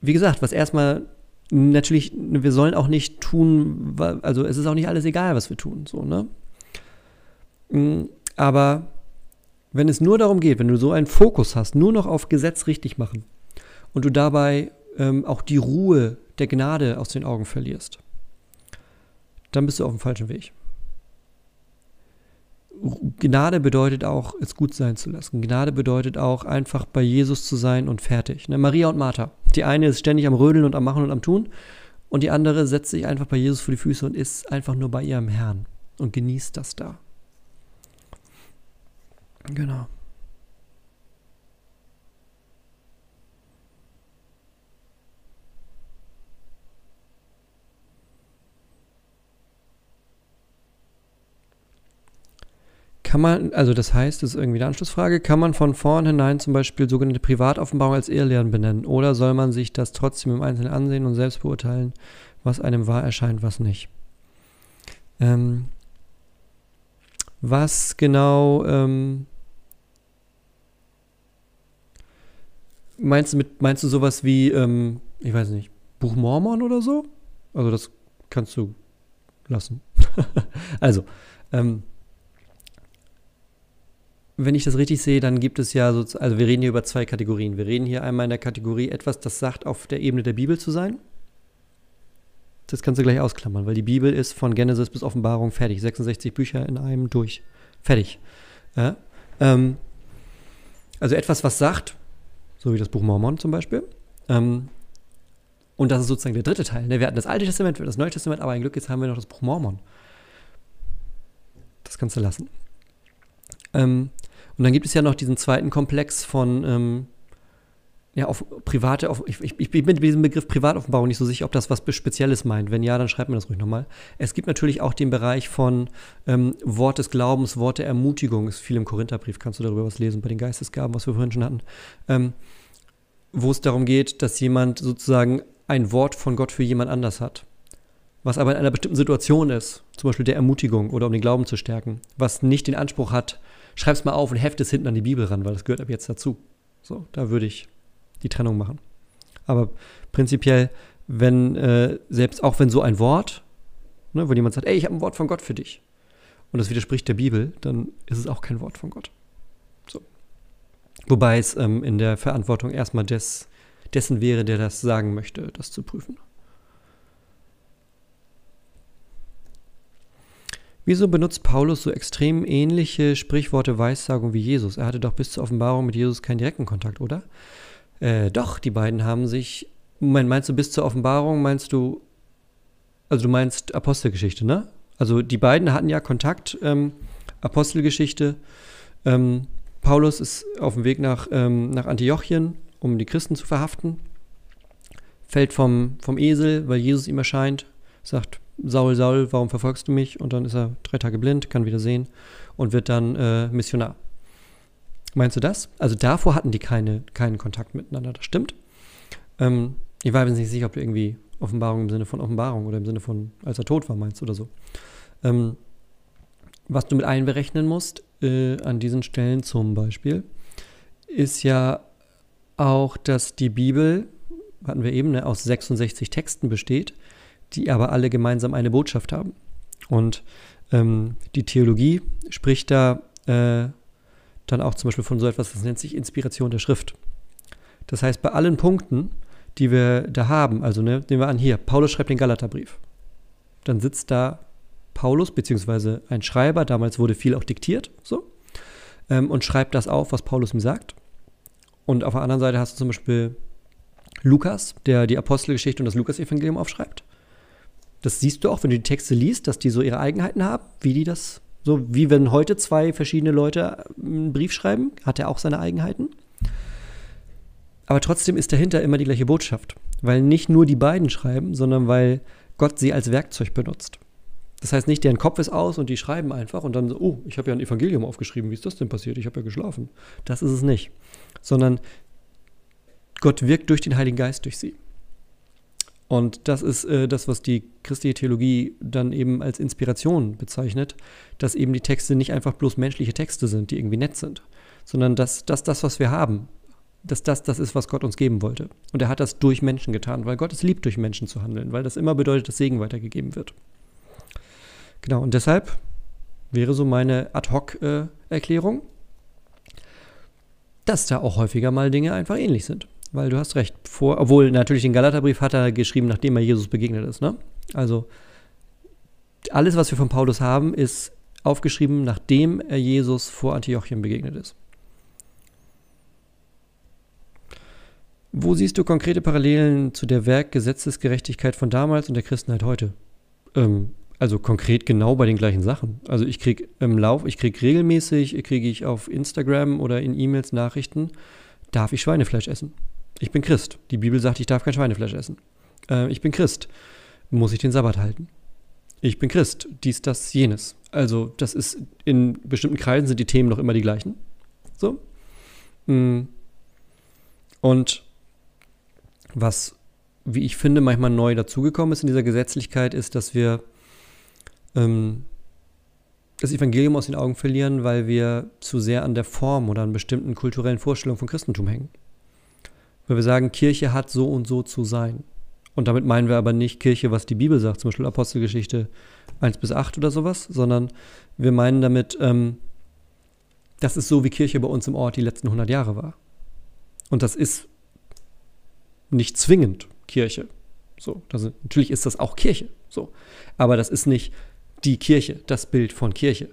Wie gesagt, was erstmal natürlich, wir sollen auch nicht tun, also es ist auch nicht alles egal, was wir tun, so, ne? Mm, aber wenn es nur darum geht, wenn du so einen Fokus hast, nur noch auf Gesetz richtig machen und du dabei ähm, auch die Ruhe der Gnade aus den Augen verlierst, dann bist du auf dem falschen Weg. Gnade bedeutet auch, es gut sein zu lassen. Gnade bedeutet auch, einfach bei Jesus zu sein und fertig. Ne? Maria und Martha. Die eine ist ständig am Rödeln und am Machen und am Tun. Und die andere setzt sich einfach bei Jesus vor die Füße und ist einfach nur bei ihrem Herrn und genießt das da. Genau. Kann man, also das heißt, das ist irgendwie eine Anschlussfrage, kann man von vornherein zum Beispiel sogenannte Privatoffenbarung als Irrlehren benennen? Oder soll man sich das trotzdem im Einzelnen ansehen und selbst beurteilen, was einem wahr erscheint, was nicht? Ähm, was genau ähm, meinst du mit, meinst du sowas wie, ähm, ich weiß nicht, Buch Mormon oder so? Also das kannst du lassen. also, ähm, wenn ich das richtig sehe, dann gibt es ja so, also wir reden hier über zwei Kategorien. Wir reden hier einmal in der Kategorie etwas, das sagt, auf der Ebene der Bibel zu sein. Das kannst du gleich ausklammern, weil die Bibel ist von Genesis bis Offenbarung fertig. 66 Bücher in einem durch. Fertig. Ja? Ähm, also etwas, was sagt, so wie das Buch Mormon zum Beispiel. Ähm, und das ist sozusagen der dritte Teil. Ne? Wir hatten das Alte Testament, das Neue Testament, aber ein Glück, jetzt haben wir noch das Buch Mormon. Das kannst du lassen. Ähm, und dann gibt es ja noch diesen zweiten Komplex von ähm, ja, auf private, auf, ich, ich, bin mit diesem Begriff Privatoffenbarung nicht so sicher, ob das was Spezielles meint. Wenn ja, dann schreibt mir das ruhig nochmal. Es gibt natürlich auch den Bereich von ähm, Wort des Glaubens, Wort der Ermutigung, ist viel im Korintherbrief, kannst du darüber was lesen, bei den Geistesgaben, was wir vorhin schon hatten, ähm, wo es darum geht, dass jemand sozusagen ein Wort von Gott für jemand anders hat. Was aber in einer bestimmten Situation ist, zum Beispiel der Ermutigung oder um den Glauben zu stärken, was nicht den Anspruch hat, schreib es mal auf und heft es hinten an die Bibel ran, weil das gehört ab jetzt dazu. So, da würde ich die Trennung machen. Aber prinzipiell, wenn, äh, selbst auch wenn so ein Wort, ne, wo jemand sagt, ey, ich habe ein Wort von Gott für dich, und das widerspricht der Bibel, dann ist es auch kein Wort von Gott. So. Wobei es ähm, in der Verantwortung erstmal des, dessen wäre, der das sagen möchte, das zu prüfen. Wieso benutzt Paulus so extrem ähnliche Sprichworte Weissagung wie Jesus? Er hatte doch bis zur Offenbarung mit Jesus keinen direkten Kontakt, oder? Äh, doch, die beiden haben sich. Moment, meinst du bis zur Offenbarung? Meinst du. Also, du meinst Apostelgeschichte, ne? Also, die beiden hatten ja Kontakt. Ähm, Apostelgeschichte. Ähm, Paulus ist auf dem Weg nach, ähm, nach Antiochien, um die Christen zu verhaften. Fällt vom, vom Esel, weil Jesus ihm erscheint. Sagt, Saul, Saul, warum verfolgst du mich? Und dann ist er drei Tage blind, kann wieder sehen und wird dann äh, Missionar. Meinst du das? Also davor hatten die keine, keinen Kontakt miteinander, das stimmt. Ähm, ich war mir nicht sicher, ob du irgendwie Offenbarung im Sinne von Offenbarung oder im Sinne von, als er tot war, meinst oder so. Ähm, was du mit einberechnen musst, äh, an diesen Stellen zum Beispiel, ist ja auch, dass die Bibel, hatten wir eben, ne, aus 66 Texten besteht die aber alle gemeinsam eine Botschaft haben. Und ähm, die Theologie spricht da äh, dann auch zum Beispiel von so etwas, das nennt sich Inspiration der Schrift. Das heißt, bei allen Punkten, die wir da haben, also ne, nehmen wir an hier, Paulus schreibt den Galaterbrief. Dann sitzt da Paulus, beziehungsweise ein Schreiber, damals wurde viel auch diktiert, so, ähm, und schreibt das auf, was Paulus ihm sagt. Und auf der anderen Seite hast du zum Beispiel Lukas, der die Apostelgeschichte und das Lukasevangelium aufschreibt. Das siehst du auch, wenn du die Texte liest, dass die so ihre Eigenheiten haben, wie die das, so wie wenn heute zwei verschiedene Leute einen Brief schreiben, hat er auch seine Eigenheiten. Aber trotzdem ist dahinter immer die gleiche Botschaft, weil nicht nur die beiden schreiben, sondern weil Gott sie als Werkzeug benutzt. Das heißt nicht, deren Kopf ist aus und die schreiben einfach und dann so, oh, ich habe ja ein Evangelium aufgeschrieben, wie ist das denn passiert? Ich habe ja geschlafen. Das ist es nicht. Sondern Gott wirkt durch den Heiligen Geist durch sie. Und das ist äh, das, was die christliche Theologie dann eben als Inspiration bezeichnet, dass eben die Texte nicht einfach bloß menschliche Texte sind, die irgendwie nett sind, sondern dass, dass das, was wir haben, dass das das ist, was Gott uns geben wollte. Und er hat das durch Menschen getan, weil Gott es liebt, durch Menschen zu handeln, weil das immer bedeutet, dass Segen weitergegeben wird. Genau, und deshalb wäre so meine Ad-Hoc-Erklärung, äh, dass da auch häufiger mal Dinge einfach ähnlich sind weil du hast recht. Vor, obwohl natürlich den Galaterbrief hat er geschrieben, nachdem er Jesus begegnet ist. Ne? Also alles, was wir von Paulus haben, ist aufgeschrieben, nachdem er Jesus vor Antiochien begegnet ist. Wo siehst du konkrete Parallelen zu der Werkgesetzesgerechtigkeit von damals und der Christenheit heute? Ähm, also konkret genau bei den gleichen Sachen. Also ich kriege im Lauf, ich kriege regelmäßig, kriege ich auf Instagram oder in E-Mails Nachrichten, darf ich Schweinefleisch essen? Ich bin Christ. Die Bibel sagt, ich darf kein Schweinefleisch essen. Äh, ich bin Christ. Muss ich den Sabbat halten? Ich bin Christ. Dies, das, jenes. Also, das ist in bestimmten Kreisen sind die Themen noch immer die gleichen. So. Mm. Und was, wie ich finde, manchmal neu dazugekommen ist in dieser Gesetzlichkeit, ist, dass wir ähm, das Evangelium aus den Augen verlieren, weil wir zu sehr an der Form oder an bestimmten kulturellen Vorstellungen von Christentum hängen. Weil wir sagen, Kirche hat so und so zu sein. Und damit meinen wir aber nicht Kirche, was die Bibel sagt, zum Beispiel Apostelgeschichte 1 bis 8 oder sowas, sondern wir meinen damit, ähm, das ist so, wie Kirche bei uns im Ort die letzten 100 Jahre war. Und das ist nicht zwingend Kirche. So, das, natürlich ist das auch Kirche. So, aber das ist nicht die Kirche, das Bild von Kirche.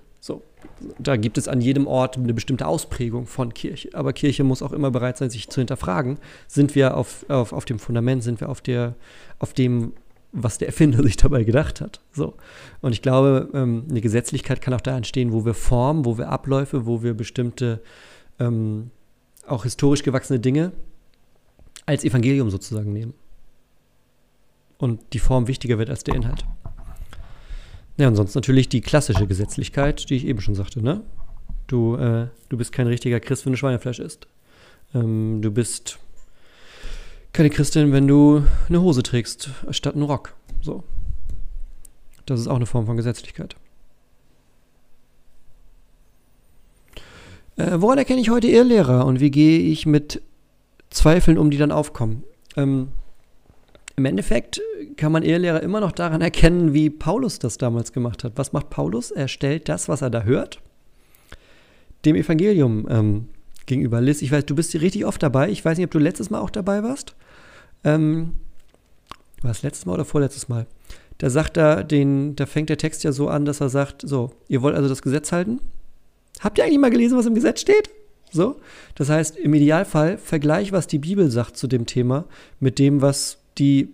Da gibt es an jedem Ort eine bestimmte Ausprägung von Kirche. Aber Kirche muss auch immer bereit sein, sich zu hinterfragen. Sind wir auf, auf, auf dem Fundament, sind wir auf, der, auf dem, was der Erfinder sich dabei gedacht hat. So. Und ich glaube, ähm, eine Gesetzlichkeit kann auch da entstehen, wo wir Formen, wo wir Abläufe, wo wir bestimmte ähm, auch historisch gewachsene Dinge als Evangelium sozusagen nehmen. Und die Form wichtiger wird als der Inhalt. Ja, und sonst natürlich die klassische Gesetzlichkeit, die ich eben schon sagte, ne? Du, äh, du bist kein richtiger Christ, wenn du Schweinefleisch isst. Ähm, du bist keine Christin, wenn du eine Hose trägst, statt einen Rock. So. Das ist auch eine Form von Gesetzlichkeit. Äh, woran erkenne ich heute Irrlehrer und wie gehe ich mit Zweifeln um, die dann aufkommen? Ähm, im Endeffekt kann man Ehelehrer immer noch daran erkennen, wie Paulus das damals gemacht hat. Was macht Paulus? Er stellt das, was er da hört, dem Evangelium ähm, gegenüber. Liz, ich weiß, du bist hier richtig oft dabei. Ich weiß nicht, ob du letztes Mal auch dabei warst. Ähm, war es letztes Mal oder vorletztes Mal? da sagt er den, da fängt der Text ja so an, dass er sagt, so, ihr wollt also das Gesetz halten? Habt ihr eigentlich mal gelesen, was im Gesetz steht? So, das heißt, im Idealfall vergleich, was die Bibel sagt zu dem Thema, mit dem, was die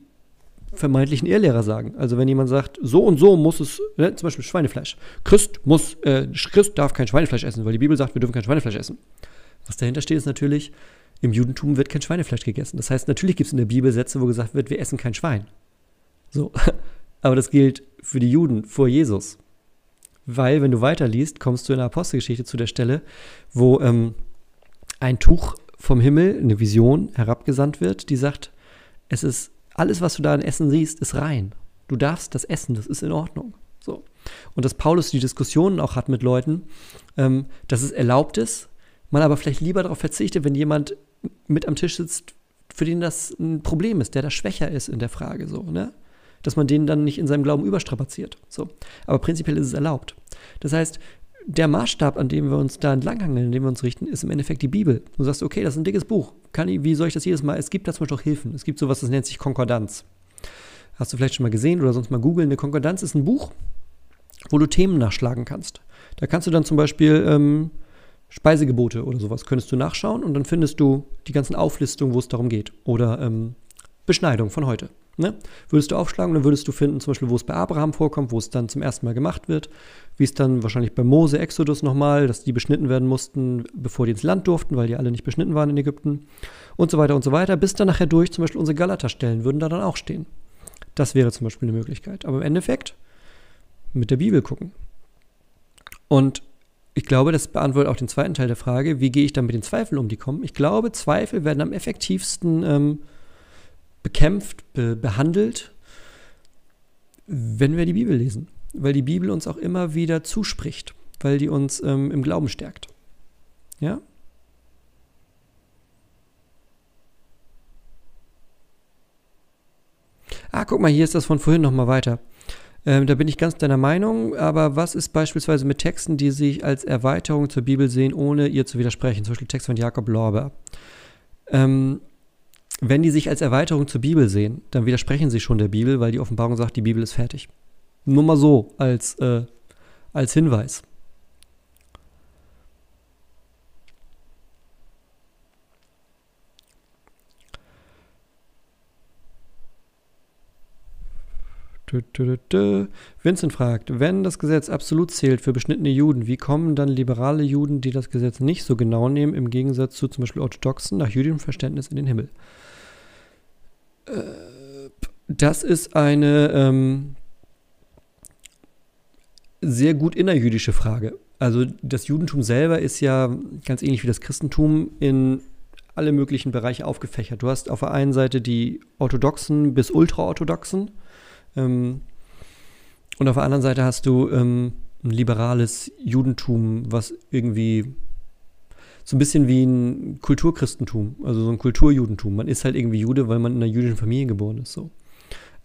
vermeintlichen Irrlehrer sagen. Also wenn jemand sagt, so und so muss es, ne, zum Beispiel Schweinefleisch. Christ muss, äh, Christ darf kein Schweinefleisch essen, weil die Bibel sagt, wir dürfen kein Schweinefleisch essen. Was dahinter steht, ist natürlich, im Judentum wird kein Schweinefleisch gegessen. Das heißt, natürlich gibt es in der Bibel Sätze, wo gesagt wird, wir essen kein Schwein. So. Aber das gilt für die Juden vor Jesus. Weil, wenn du weiterliest, kommst du in der Apostelgeschichte zu der Stelle, wo ähm, ein Tuch vom Himmel, eine Vision, herabgesandt wird, die sagt, es ist alles, was du da an Essen siehst, ist rein. Du darfst das essen, das ist in Ordnung. So. Und dass Paulus die Diskussionen auch hat mit Leuten, ähm, dass es erlaubt ist, man aber vielleicht lieber darauf verzichtet, wenn jemand mit am Tisch sitzt, für den das ein Problem ist, der da schwächer ist in der Frage, so, ne? Dass man den dann nicht in seinem Glauben überstrapaziert. So. Aber prinzipiell ist es erlaubt. Das heißt, der Maßstab, an dem wir uns da entlanghangeln, an dem wir uns richten, ist im Endeffekt die Bibel. Du sagst, okay, das ist ein dickes Buch. Kann ich, wie soll ich das jedes Mal? Es gibt da zum Beispiel auch Hilfen. Es gibt sowas, das nennt sich Konkordanz. Hast du vielleicht schon mal gesehen oder sonst mal googeln. Eine Konkordanz ist ein Buch, wo du Themen nachschlagen kannst. Da kannst du dann zum Beispiel ähm, Speisegebote oder sowas könntest du nachschauen und dann findest du die ganzen Auflistungen, wo es darum geht. Oder ähm, Beschneidung von heute. Ne? Würdest du aufschlagen, dann würdest du finden, zum Beispiel, wo es bei Abraham vorkommt, wo es dann zum ersten Mal gemacht wird, wie es dann wahrscheinlich bei Mose, Exodus nochmal, dass die beschnitten werden mussten, bevor die ins Land durften, weil die alle nicht beschnitten waren in Ägypten und so weiter und so weiter, bis dann nachher durch, zum Beispiel unsere Galaterstellen würden da dann auch stehen. Das wäre zum Beispiel eine Möglichkeit. Aber im Endeffekt mit der Bibel gucken. Und ich glaube, das beantwortet auch den zweiten Teil der Frage, wie gehe ich dann mit den Zweifeln um, die kommen. Ich glaube, Zweifel werden am effektivsten ähm, bekämpft, be behandelt, wenn wir die Bibel lesen. Weil die Bibel uns auch immer wieder zuspricht, weil die uns ähm, im Glauben stärkt. Ja? Ah, guck mal, hier ist das von vorhin nochmal weiter. Ähm, da bin ich ganz deiner Meinung, aber was ist beispielsweise mit Texten, die sich als Erweiterung zur Bibel sehen, ohne ihr zu widersprechen? Zum Beispiel Text von Jakob Lorber. Ähm, wenn die sich als Erweiterung zur Bibel sehen, dann widersprechen sie schon der Bibel, weil die Offenbarung sagt, die Bibel ist fertig. Nur mal so als, äh, als Hinweis. Vincent fragt, wenn das Gesetz absolut zählt für beschnittene Juden, wie kommen dann liberale Juden, die das Gesetz nicht so genau nehmen, im Gegensatz zu zum Beispiel Orthodoxen, nach jüdischem Verständnis in den Himmel? Das ist eine ähm, sehr gut innerjüdische Frage. Also das Judentum selber ist ja ganz ähnlich wie das Christentum in alle möglichen Bereiche aufgefächert. Du hast auf der einen Seite die Orthodoxen bis Ultraorthodoxen ähm, und auf der anderen Seite hast du ähm, ein liberales Judentum, was irgendwie so ein bisschen wie ein Kulturchristentum, also so ein Kulturjudentum. Man ist halt irgendwie Jude, weil man in einer jüdischen Familie geboren ist. So.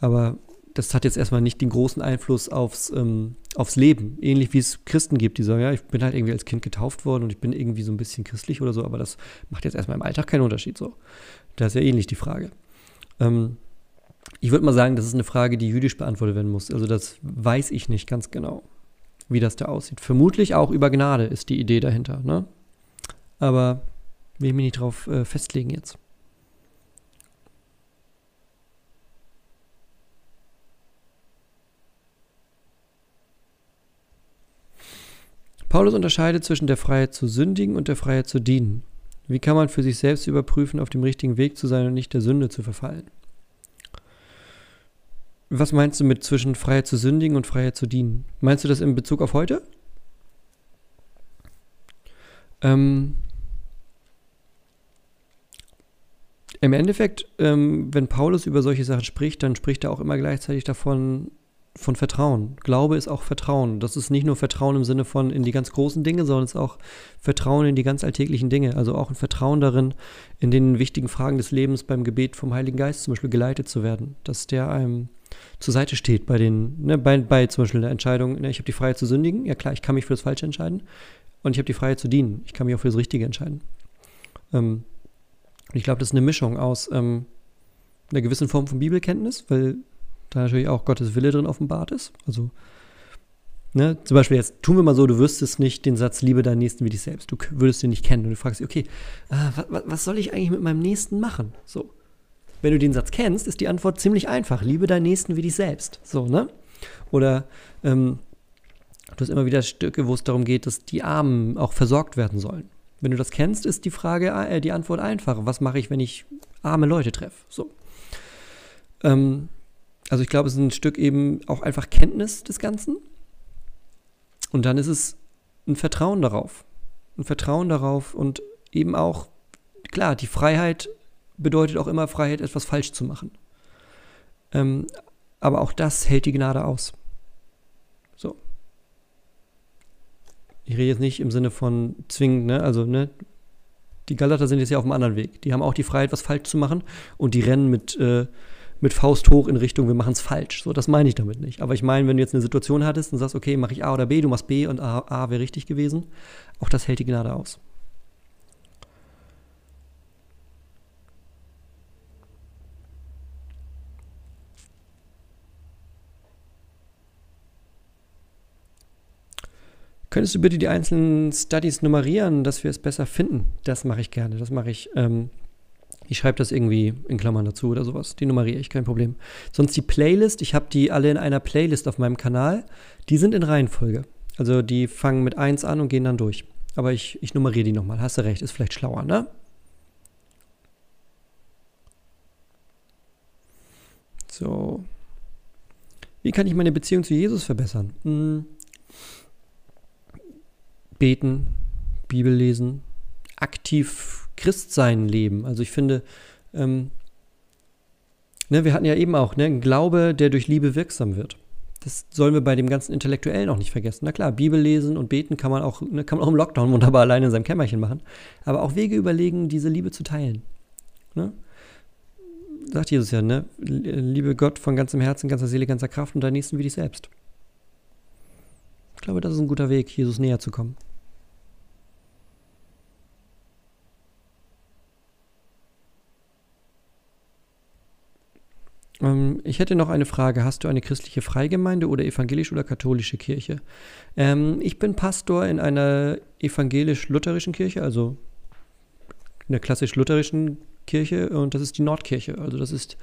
Aber das hat jetzt erstmal nicht den großen Einfluss aufs, ähm, aufs Leben. Ähnlich wie es Christen gibt, die sagen, ja, ich bin halt irgendwie als Kind getauft worden und ich bin irgendwie so ein bisschen christlich oder so, aber das macht jetzt erstmal im Alltag keinen Unterschied so. Da ist ja ähnlich die Frage. Ähm, ich würde mal sagen, das ist eine Frage, die jüdisch beantwortet werden muss. Also das weiß ich nicht ganz genau, wie das da aussieht. Vermutlich auch über Gnade ist die Idee dahinter. Ne? Aber will ich mich nicht drauf äh, festlegen jetzt. Paulus unterscheidet zwischen der Freiheit zu sündigen und der Freiheit zu dienen. Wie kann man für sich selbst überprüfen, auf dem richtigen Weg zu sein und nicht der Sünde zu verfallen? Was meinst du mit zwischen Freiheit zu sündigen und Freiheit zu dienen? Meinst du das in Bezug auf heute? Ähm, Im Endeffekt, ähm, wenn Paulus über solche Sachen spricht, dann spricht er auch immer gleichzeitig davon, von Vertrauen. Glaube ist auch Vertrauen. Das ist nicht nur Vertrauen im Sinne von in die ganz großen Dinge, sondern es ist auch Vertrauen in die ganz alltäglichen Dinge. Also auch ein Vertrauen darin, in den wichtigen Fragen des Lebens beim Gebet vom Heiligen Geist zum Beispiel geleitet zu werden. Dass der einem zur Seite steht bei den, ne, bei, bei zum Beispiel der Entscheidung, ne, ich habe die Freiheit zu sündigen. Ja klar, ich kann mich für das Falsche entscheiden. Und ich habe die Freiheit zu dienen. Ich kann mich auch für das Richtige entscheiden. Ähm, ich glaube, das ist eine Mischung aus ähm, einer gewissen Form von Bibelkenntnis, weil da natürlich auch Gottes Wille drin offenbart ist. Also, ne, zum Beispiel jetzt tun wir mal so, du wüsstest nicht den Satz, liebe deinen Nächsten wie dich selbst. Du würdest ihn nicht kennen und du fragst dich, okay, äh, was, was soll ich eigentlich mit meinem Nächsten machen? So. Wenn du den Satz kennst, ist die Antwort ziemlich einfach. Liebe deinen Nächsten wie dich selbst. So, ne? Oder ähm, du hast immer wieder Stücke, wo es darum geht, dass die Armen auch versorgt werden sollen. Wenn du das kennst, ist die Frage, äh, die Antwort einfach. Was mache ich, wenn ich arme Leute treffe? So. Ähm, also ich glaube, es ist ein Stück eben auch einfach Kenntnis des Ganzen. Und dann ist es ein Vertrauen darauf. Ein Vertrauen darauf und eben auch, klar, die Freiheit bedeutet auch immer Freiheit, etwas falsch zu machen. Ähm, aber auch das hält die Gnade aus. So. Ich rede jetzt nicht im Sinne von zwingend, ne? Also, ne? Die Galater sind jetzt ja auf einem anderen Weg. Die haben auch die Freiheit, was falsch zu machen und die rennen mit, äh, mit Faust hoch in Richtung, wir machen es falsch. So, das meine ich damit nicht. Aber ich meine, wenn du jetzt eine Situation hattest und sagst, okay, mache ich A oder B, du machst B und A, A wäre richtig gewesen, auch das hält die Gnade aus. Könntest du bitte die einzelnen Studies nummerieren, dass wir es besser finden? Das mache ich gerne. Das mache ich. Ähm, ich schreibe das irgendwie in Klammern dazu oder sowas. Die nummeriere ich, kein Problem. Sonst die Playlist. Ich habe die alle in einer Playlist auf meinem Kanal. Die sind in Reihenfolge. Also die fangen mit 1 an und gehen dann durch. Aber ich, ich nummeriere die nochmal. Hast du recht, ist vielleicht schlauer, ne? So. Wie kann ich meine Beziehung zu Jesus verbessern? Hm beten, Bibel lesen, aktiv Christsein leben. Also ich finde, ähm, ne, wir hatten ja eben auch ne, einen Glaube, der durch Liebe wirksam wird. Das sollen wir bei dem ganzen Intellektuellen auch nicht vergessen. Na klar, Bibel lesen und beten kann man auch, ne, kann man auch im Lockdown wunderbar alleine in seinem Kämmerchen machen. Aber auch Wege überlegen, diese Liebe zu teilen. Ne? Sagt Jesus ja, ne? Liebe Gott von ganzem Herzen, ganzer Seele, ganzer Kraft und deinen Nächsten wie dich selbst. Ich glaube, das ist ein guter Weg, Jesus näher zu kommen. Ähm, ich hätte noch eine Frage. Hast du eine christliche Freigemeinde oder evangelische oder katholische Kirche? Ähm, ich bin Pastor in einer evangelisch-lutherischen Kirche, also einer klassisch-lutherischen Kirche und das ist die Nordkirche. Also das ist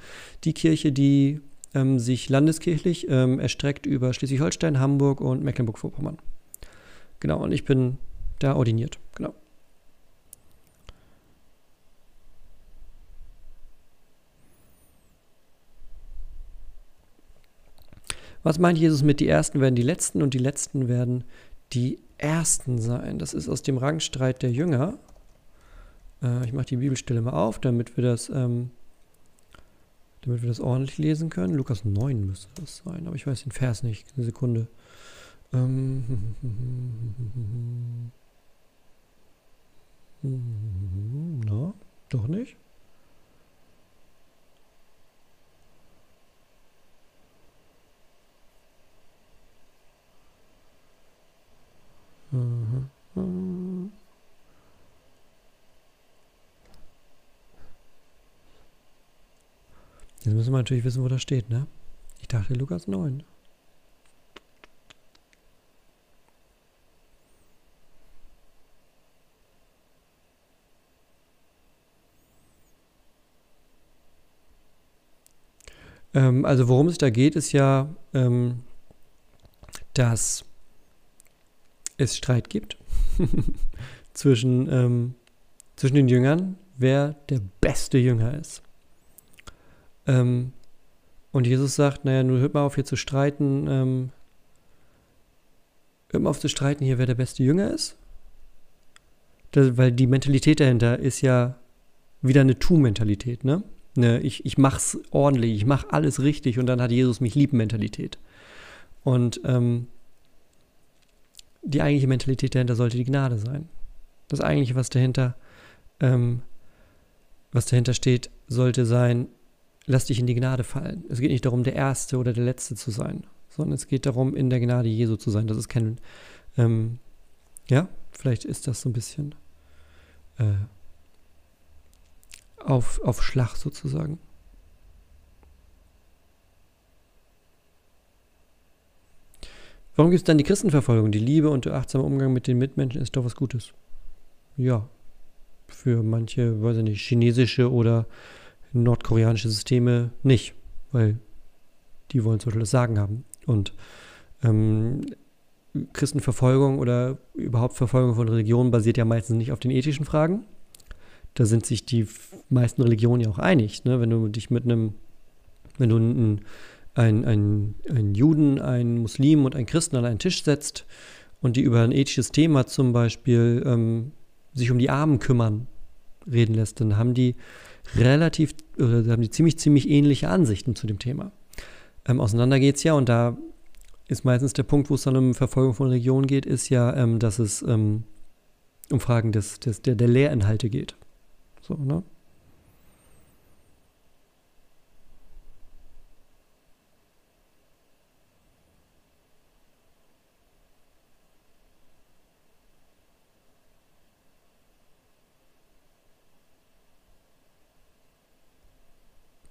die Kirche, die ähm, sich landeskirchlich ähm, erstreckt über Schleswig-Holstein, Hamburg und Mecklenburg-Vorpommern. Genau, und ich bin da ordiniert. Genau. Was meint Jesus mit die Ersten werden die Letzten und die Letzten werden die Ersten sein? Das ist aus dem Rangstreit der Jünger. Äh, ich mache die Bibelstelle mal auf, damit wir das, ähm, damit wir das ordentlich lesen können. Lukas 9 müsste das sein, aber ich weiß den Vers nicht. Eine Sekunde. Ähm, na, doch nicht? Jetzt müssen wir natürlich wissen, wo das steht, ne? Ich dachte Lukas 9. Ähm, also worum es da geht, ist ja, ähm, dass es Streit gibt zwischen, ähm, zwischen den Jüngern, wer der beste Jünger ist. Ähm, und Jesus sagt, naja, nun hört mal auf hier zu streiten, ähm, hört mal auf zu streiten hier, wer der beste Jünger ist. Das, weil die Mentalität dahinter ist ja wieder eine Tu-Mentalität, ne? ne? ich, ich mach's ordentlich, ich mach alles richtig und dann hat Jesus mich lieb Mentalität. Und ähm, die eigentliche Mentalität dahinter sollte die Gnade sein. Das eigentliche, was dahinter, ähm, was dahinter steht, sollte sein, lass dich in die Gnade fallen. Es geht nicht darum, der Erste oder der Letzte zu sein, sondern es geht darum, in der Gnade Jesu zu sein. Das ist kein, ähm, ja, vielleicht ist das so ein bisschen äh, auf, auf Schlag sozusagen. Warum gibt es dann die Christenverfolgung? Die Liebe und der achtsame Umgang mit den Mitmenschen ist doch was Gutes. Ja. Für manche, weiß ich nicht, chinesische oder nordkoreanische Systeme nicht, weil die wollen zum Beispiel das Sagen haben. Und ähm, Christenverfolgung oder überhaupt Verfolgung von Religionen basiert ja meistens nicht auf den ethischen Fragen. Da sind sich die meisten Religionen ja auch einig. Ne? Wenn du dich mit einem, wenn du einen, einen, einen, Juden, einen Muslim und einen Christen an einen Tisch setzt und die über ein ethisches Thema zum Beispiel ähm, sich um die Armen kümmern, reden lässt, dann haben die relativ, oder haben die ziemlich, ziemlich ähnliche Ansichten zu dem Thema. Ähm, auseinander geht es ja und da ist meistens der Punkt, wo es dann um Verfolgung von Religionen geht, ist ja, ähm, dass es ähm, um Fragen des, des, der, der Lehrinhalte geht. So, ne?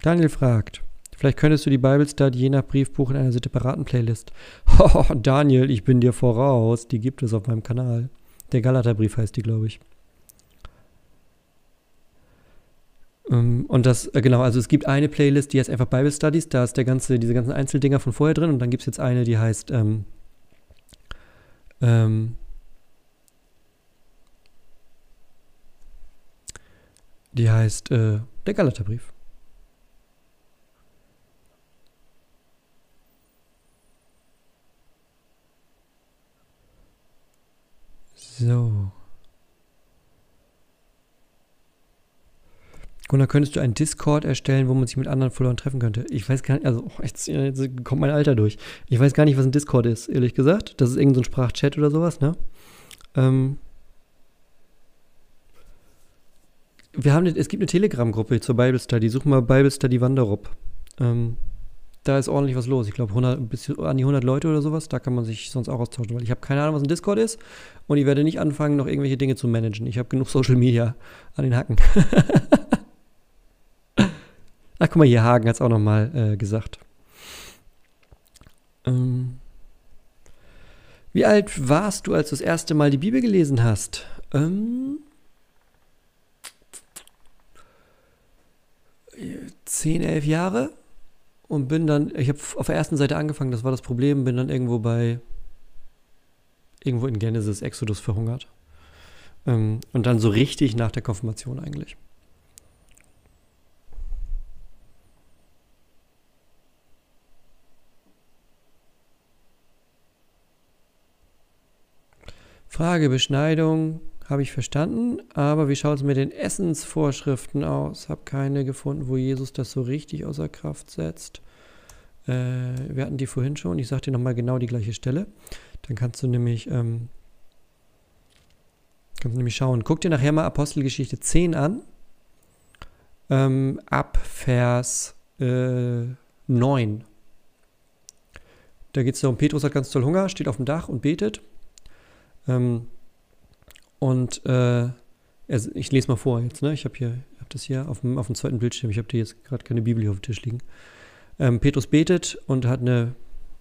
Daniel fragt, Vielleicht könntest du die Bible Study je nach Briefbuch in einer separaten Playlist. Oh, Daniel, ich bin dir voraus. Die gibt es auf meinem Kanal. Der Galaterbrief heißt die, glaube ich. Ähm, und das, äh, genau, also es gibt eine Playlist, die heißt einfach Bible Studies. Da ist der ganze, diese ganzen Einzeldinger von vorher drin. Und dann gibt es jetzt eine, die heißt ähm, ähm, die heißt äh, der Galaterbrief. So. Dann könntest du einen Discord erstellen, wo man sich mit anderen Followern treffen könnte. Ich weiß gar nicht, also oh, jetzt, jetzt, kommt mein Alter durch. Ich weiß gar nicht, was ein Discord ist, ehrlich gesagt. Das ist irgendein so Sprachchat oder sowas, ne? Ähm wir haben, es gibt eine Telegram-Gruppe zur Bible Study. Such mal Bible Study Wanderup. Ähm da ist ordentlich was los. Ich glaube, bis an die 100 Leute oder sowas. Da kann man sich sonst auch austauschen, weil ich habe keine Ahnung, was ein Discord ist. Und ich werde nicht anfangen, noch irgendwelche Dinge zu managen. Ich habe genug Social Media an den Hacken. Ach, guck mal, hier Hagen hat es auch nochmal äh, gesagt. Ähm, wie alt warst du, als du das erste Mal die Bibel gelesen hast? Ähm, 10, 11 Jahre und bin dann, ich habe auf der ersten Seite angefangen, das war das Problem, bin dann irgendwo bei, irgendwo in Genesis, Exodus verhungert. Ähm, und dann so richtig nach der Konfirmation eigentlich. Frage, Beschneidung habe ich verstanden, aber wie schaut es mit den Essensvorschriften aus? Habe keine gefunden, wo Jesus das so richtig außer Kraft setzt. Äh, wir hatten die vorhin schon. Ich sage dir nochmal genau die gleiche Stelle. Dann kannst du nämlich, ähm, kannst du nämlich schauen. Guck dir nachher mal Apostelgeschichte 10 an. Ähm, ab Vers äh, 9. Da geht es darum, Petrus hat ganz toll Hunger, steht auf dem Dach und betet. Ähm, und äh, also ich lese mal vor jetzt, ne? Ich habe hab das hier auf dem, auf dem zweiten Bildschirm. Ich habe dir jetzt gerade keine Bibel hier auf dem Tisch liegen. Ähm, Petrus betet und hat eine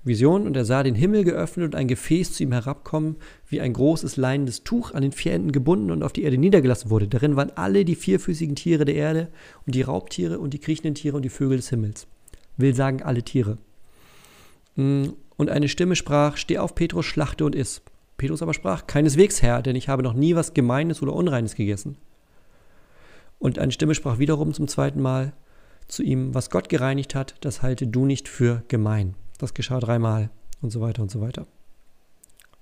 Vision und er sah den Himmel geöffnet und ein Gefäß zu ihm herabkommen, wie ein großes leinendes Tuch an den vier Enden gebunden und auf die Erde niedergelassen wurde. Darin waren alle die vierfüßigen Tiere der Erde und die Raubtiere und die kriechenden Tiere und die Vögel des Himmels. Will sagen alle Tiere. Mm, und eine Stimme sprach: Steh auf, Petrus, schlachte und iss. Petrus aber sprach, keineswegs, Herr, denn ich habe noch nie was Gemeines oder Unreines gegessen. Und eine Stimme sprach wiederum zum zweiten Mal zu ihm, was Gott gereinigt hat, das halte du nicht für gemein. Das geschah dreimal und so weiter und so weiter.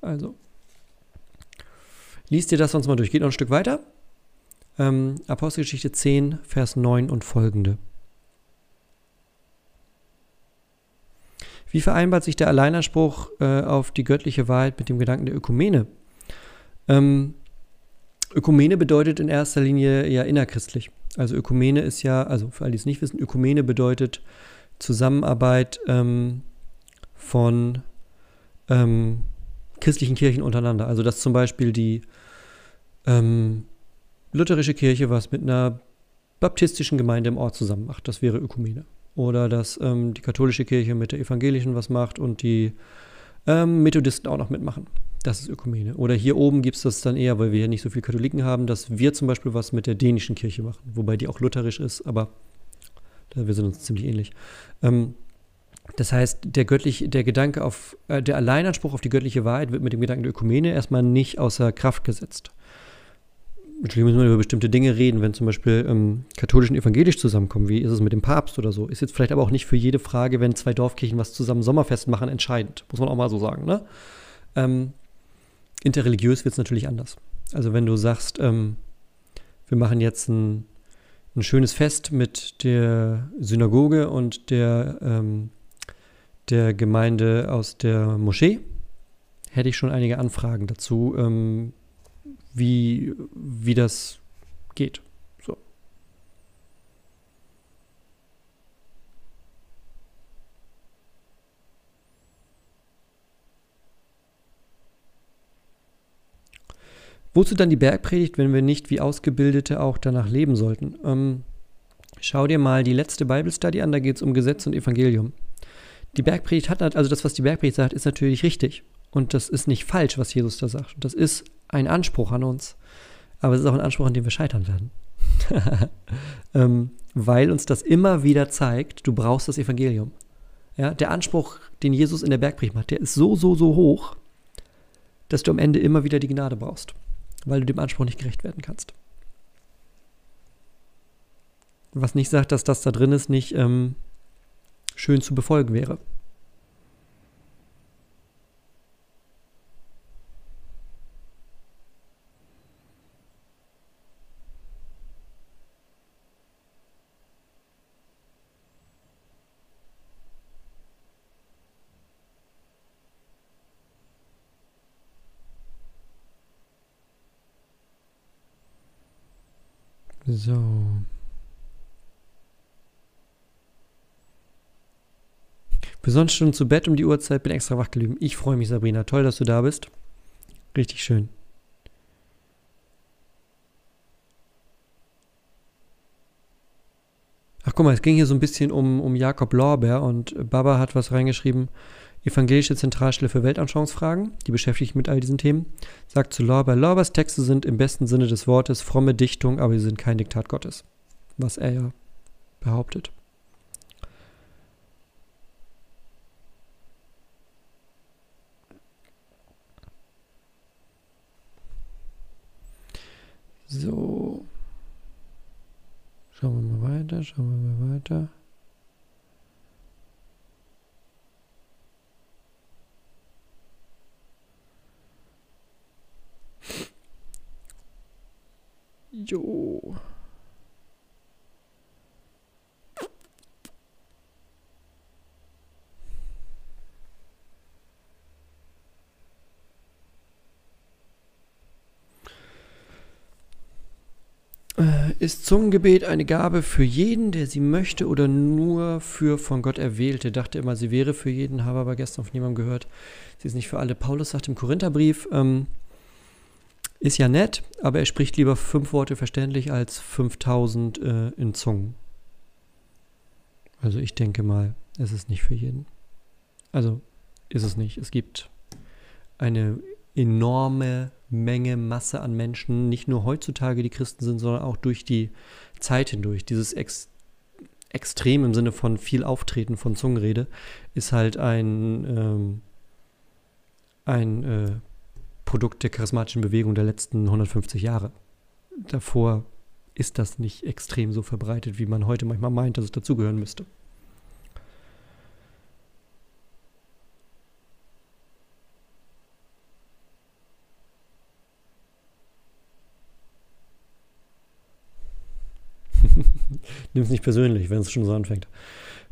Also, liest dir das sonst mal durch. Geht noch ein Stück weiter. Ähm, Apostelgeschichte 10, Vers 9 und folgende. Wie vereinbart sich der Alleinanspruch äh, auf die göttliche Wahrheit mit dem Gedanken der Ökumene? Ähm, Ökumene bedeutet in erster Linie ja innerchristlich. Also Ökumene ist ja, also für alle, die es nicht wissen, Ökumene bedeutet Zusammenarbeit ähm, von ähm, christlichen Kirchen untereinander. Also dass zum Beispiel die ähm, lutherische Kirche was mit einer baptistischen Gemeinde im Ort zusammen macht. Das wäre Ökumene oder dass ähm, die katholische Kirche mit der evangelischen was macht und die ähm, Methodisten auch noch mitmachen. Das ist Ökumene. Oder hier oben gibt es das dann eher, weil wir hier nicht so viele Katholiken haben, dass wir zum Beispiel was mit der dänischen Kirche machen, wobei die auch lutherisch ist, aber wir sind uns ziemlich ähnlich. Ähm, das heißt, der göttlich, der Gedanke auf, äh, der Alleinanspruch auf die göttliche Wahrheit wird mit dem Gedanken der Ökumene erstmal nicht außer Kraft gesetzt. Natürlich müssen wir über bestimmte Dinge reden, wenn zum Beispiel ähm, katholisch und evangelisch zusammenkommen. Wie ist es mit dem Papst oder so? Ist jetzt vielleicht aber auch nicht für jede Frage, wenn zwei Dorfkirchen was zusammen Sommerfest machen, entscheidend. Muss man auch mal so sagen. Ne? Ähm, interreligiös wird es natürlich anders. Also wenn du sagst, ähm, wir machen jetzt ein, ein, schönes Fest mit der Synagoge und der, ähm, der Gemeinde aus der Moschee, hätte ich schon einige Anfragen dazu, ähm, wie, wie das geht. So. Wozu dann die Bergpredigt, wenn wir nicht wie Ausgebildete auch danach leben sollten? Ähm, schau dir mal die letzte Bible Study an, da geht es um Gesetz und Evangelium. Die Bergpredigt hat, also das, was die Bergpredigt sagt, ist natürlich richtig. Und das ist nicht falsch, was Jesus da sagt. Das ist ein Anspruch an uns. Aber es ist auch ein Anspruch, an dem wir scheitern werden. ähm, weil uns das immer wieder zeigt, du brauchst das Evangelium. Ja, der Anspruch, den Jesus in der Bergpredigt macht, der ist so, so, so hoch, dass du am Ende immer wieder die Gnade brauchst, weil du dem Anspruch nicht gerecht werden kannst. Was nicht sagt, dass das da drin ist, nicht ähm, schön zu befolgen wäre. So. Besonders schon zu Bett um die Uhrzeit, bin extra wach geblieben. Ich freue mich, Sabrina. Toll, dass du da bist. Richtig schön. Ach guck mal, es ging hier so ein bisschen um, um Jakob Lorbeer und Baba hat was reingeschrieben. Evangelische Zentralstelle für Weltanschauungsfragen, die beschäftigt sich mit all diesen Themen, sagt zu Lorber, Lorbers Texte sind im besten Sinne des Wortes fromme Dichtung, aber sie sind kein Diktat Gottes. Was er ja behauptet. So. Schauen wir mal weiter, schauen wir mal weiter. Jo. Äh, ist Zungengebet eine Gabe für jeden, der sie möchte, oder nur für von Gott Erwählte? Dachte immer, sie wäre für jeden, habe aber gestern von jemandem gehört, sie ist nicht für alle. Paulus sagt im Korintherbrief, ähm, ist ja nett, aber er spricht lieber fünf Worte verständlich als 5000 äh, in Zungen. Also ich denke mal, es ist nicht für jeden. Also ist es nicht. Es gibt eine enorme Menge, Masse an Menschen, nicht nur heutzutage, die Christen sind, sondern auch durch die Zeit hindurch. Dieses Ex Extrem im Sinne von viel Auftreten von Zungenrede ist halt ein, ähm, ein äh, Produkt der charismatischen Bewegung der letzten 150 Jahre. Davor ist das nicht extrem so verbreitet, wie man heute manchmal meint, dass es dazugehören müsste. Nimm es nicht persönlich, wenn es schon so anfängt.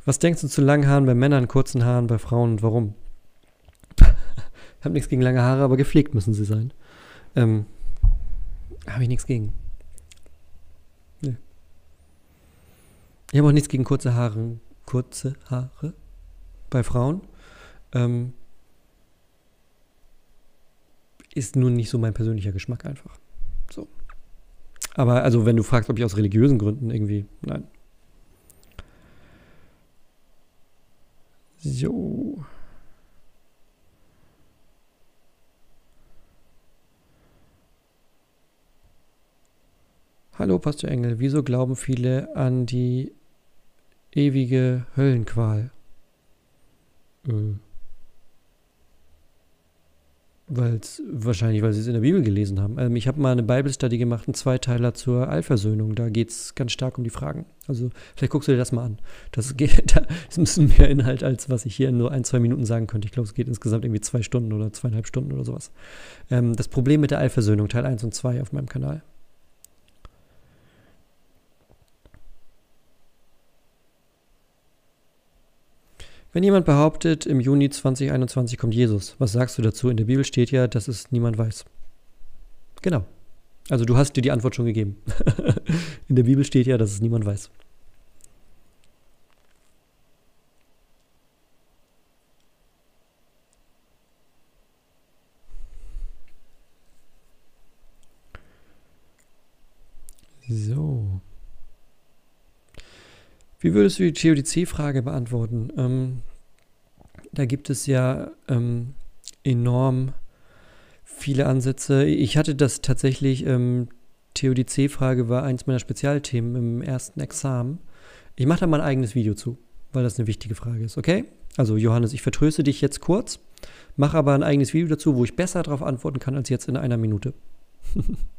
Was denkst du zu langen Haaren bei Männern, kurzen Haaren bei Frauen und warum? Habe nichts gegen lange Haare, aber gepflegt müssen sie sein. Ähm, habe ich nichts gegen. Nee. Ich habe auch nichts gegen kurze Haare. Kurze Haare bei Frauen. Ähm, ist nun nicht so mein persönlicher Geschmack einfach. So. Aber also, wenn du fragst, ob ich aus religiösen Gründen irgendwie, nein. So. Hallo, Pastor Engel. Wieso glauben viele an die ewige Höllenqual? Äh. Weil's, wahrscheinlich, weil sie es in der Bibel gelesen haben. Ähm, ich habe mal eine Bible-Study gemacht, einen Zweiteiler zur Allversöhnung. Da geht es ganz stark um die Fragen. Also vielleicht guckst du dir das mal an. Das, geht, das ist ein bisschen mehr Inhalt, als was ich hier in nur ein, zwei Minuten sagen könnte. Ich glaube, es geht insgesamt irgendwie zwei Stunden oder zweieinhalb Stunden oder sowas. Ähm, das Problem mit der Allversöhnung, Teil 1 und 2 auf meinem Kanal. Wenn jemand behauptet, im Juni 2021 kommt Jesus, was sagst du dazu? In der Bibel steht ja, dass es niemand weiß. Genau. Also du hast dir die Antwort schon gegeben. In der Bibel steht ja, dass es niemand weiß. So. Wie würdest du die Theodizee-Frage beantworten? Ähm, da gibt es ja ähm, enorm viele Ansätze. Ich hatte das tatsächlich, ähm, Theodizee-Frage war eins meiner Spezialthemen im ersten Examen. Ich mache da mal ein eigenes Video zu, weil das eine wichtige Frage ist, okay? Also Johannes, ich vertröste dich jetzt kurz, mache aber ein eigenes Video dazu, wo ich besser darauf antworten kann als jetzt in einer Minute.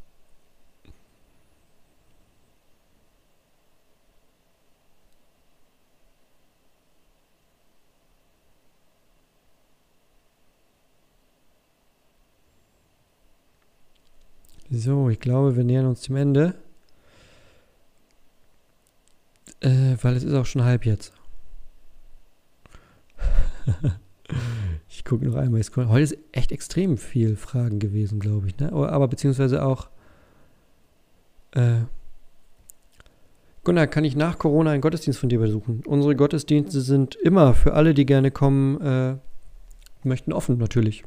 So, ich glaube, wir nähern uns dem Ende. Äh, weil es ist auch schon halb jetzt. ich gucke noch einmal. Heute ist echt extrem viel Fragen gewesen, glaube ich. Ne? Aber beziehungsweise auch. Äh, Gunnar, kann ich nach Corona einen Gottesdienst von dir besuchen? Unsere Gottesdienste sind immer für alle, die gerne kommen, äh, möchten offen natürlich.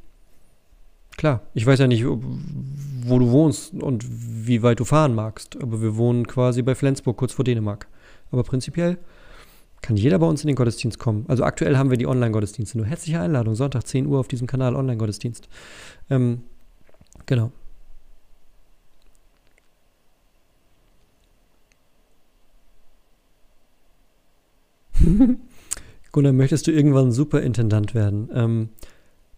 Klar, ich weiß ja nicht, wo du wohnst und wie weit du fahren magst, aber wir wohnen quasi bei Flensburg, kurz vor Dänemark. Aber prinzipiell kann jeder bei uns in den Gottesdienst kommen. Also aktuell haben wir die Online-Gottesdienste. Nur herzliche Einladung, Sonntag 10 Uhr auf diesem Kanal Online-Gottesdienst. Ähm, genau. Gunnar, möchtest du irgendwann Superintendant werden? Ähm,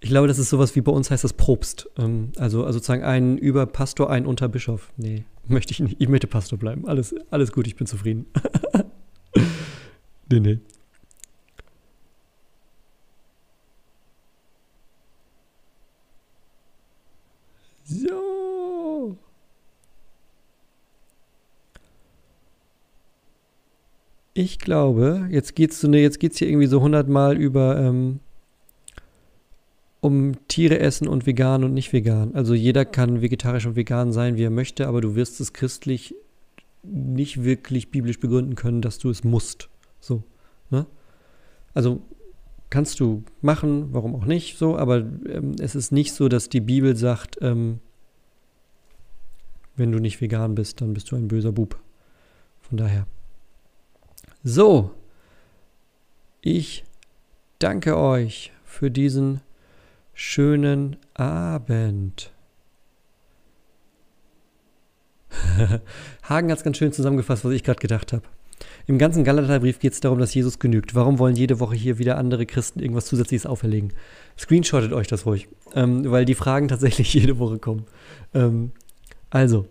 ich glaube, das ist sowas wie bei uns heißt das Propst. Ähm, also, also sozusagen ein über Pastor, ein unter Bischof. Nee, möchte ich nicht. Ich möchte Pastor bleiben. Alles, alles gut, ich bin zufrieden. nee, nee. So. Ich glaube, jetzt geht's so, jetzt geht's hier irgendwie so hundertmal über ähm, um Tiere essen und vegan und nicht vegan. Also jeder kann vegetarisch und vegan sein, wie er möchte, aber du wirst es christlich nicht wirklich biblisch begründen können, dass du es musst. So. Ne? Also kannst du machen, warum auch nicht, so, aber ähm, es ist nicht so, dass die Bibel sagt, ähm, wenn du nicht vegan bist, dann bist du ein böser Bub. Von daher. So. Ich danke euch für diesen schönen Abend. Hagen hat es ganz schön zusammengefasst, was ich gerade gedacht habe. Im ganzen Galaterbrief geht es darum, dass Jesus genügt. Warum wollen jede Woche hier wieder andere Christen irgendwas Zusätzliches auferlegen? Screenshottet euch das ruhig, ähm, weil die Fragen tatsächlich jede Woche kommen. Ähm, also,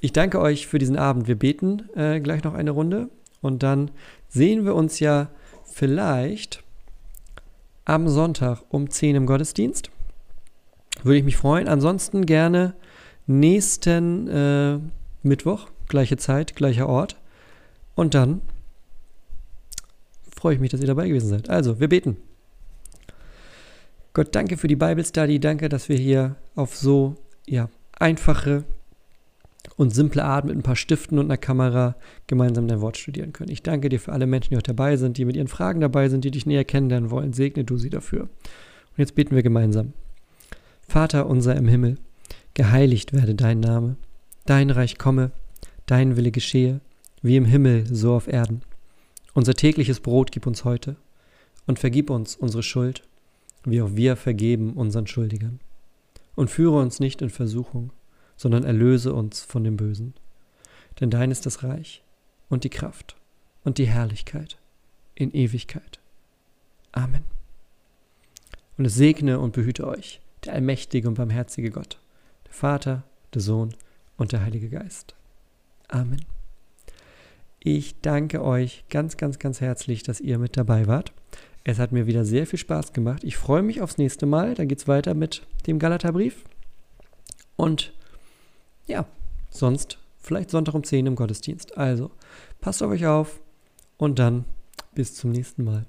ich danke euch für diesen Abend. Wir beten äh, gleich noch eine Runde und dann sehen wir uns ja vielleicht am Sonntag um 10 im Gottesdienst. Würde ich mich freuen. Ansonsten gerne nächsten äh, Mittwoch, gleiche Zeit, gleicher Ort. Und dann freue ich mich, dass ihr dabei gewesen seid. Also, wir beten. Gott, danke für die Bible Study. Danke, dass wir hier auf so ja, einfache und simple Art mit ein paar Stiften und einer Kamera gemeinsam dein Wort studieren können. Ich danke dir für alle Menschen, die heute dabei sind, die mit ihren Fragen dabei sind, die dich näher kennenlernen wollen. Segne du sie dafür. Und jetzt beten wir gemeinsam. Vater unser im Himmel, geheiligt werde dein Name, dein Reich komme, dein Wille geschehe, wie im Himmel, so auf Erden. Unser tägliches Brot gib uns heute und vergib uns unsere Schuld, wie auch wir vergeben unseren Schuldigern. Und führe uns nicht in Versuchung, sondern erlöse uns von dem Bösen. Denn dein ist das Reich und die Kraft und die Herrlichkeit in Ewigkeit. Amen. Und es segne und behüte euch, der allmächtige und barmherzige Gott, der Vater, der Sohn und der Heilige Geist. Amen. Ich danke euch ganz, ganz, ganz herzlich, dass ihr mit dabei wart. Es hat mir wieder sehr viel Spaß gemacht. Ich freue mich aufs nächste Mal. Dann geht es weiter mit dem Galaterbrief. Und ja, sonst vielleicht Sonntag um 10 im Gottesdienst. Also, passt auf euch auf und dann bis zum nächsten Mal.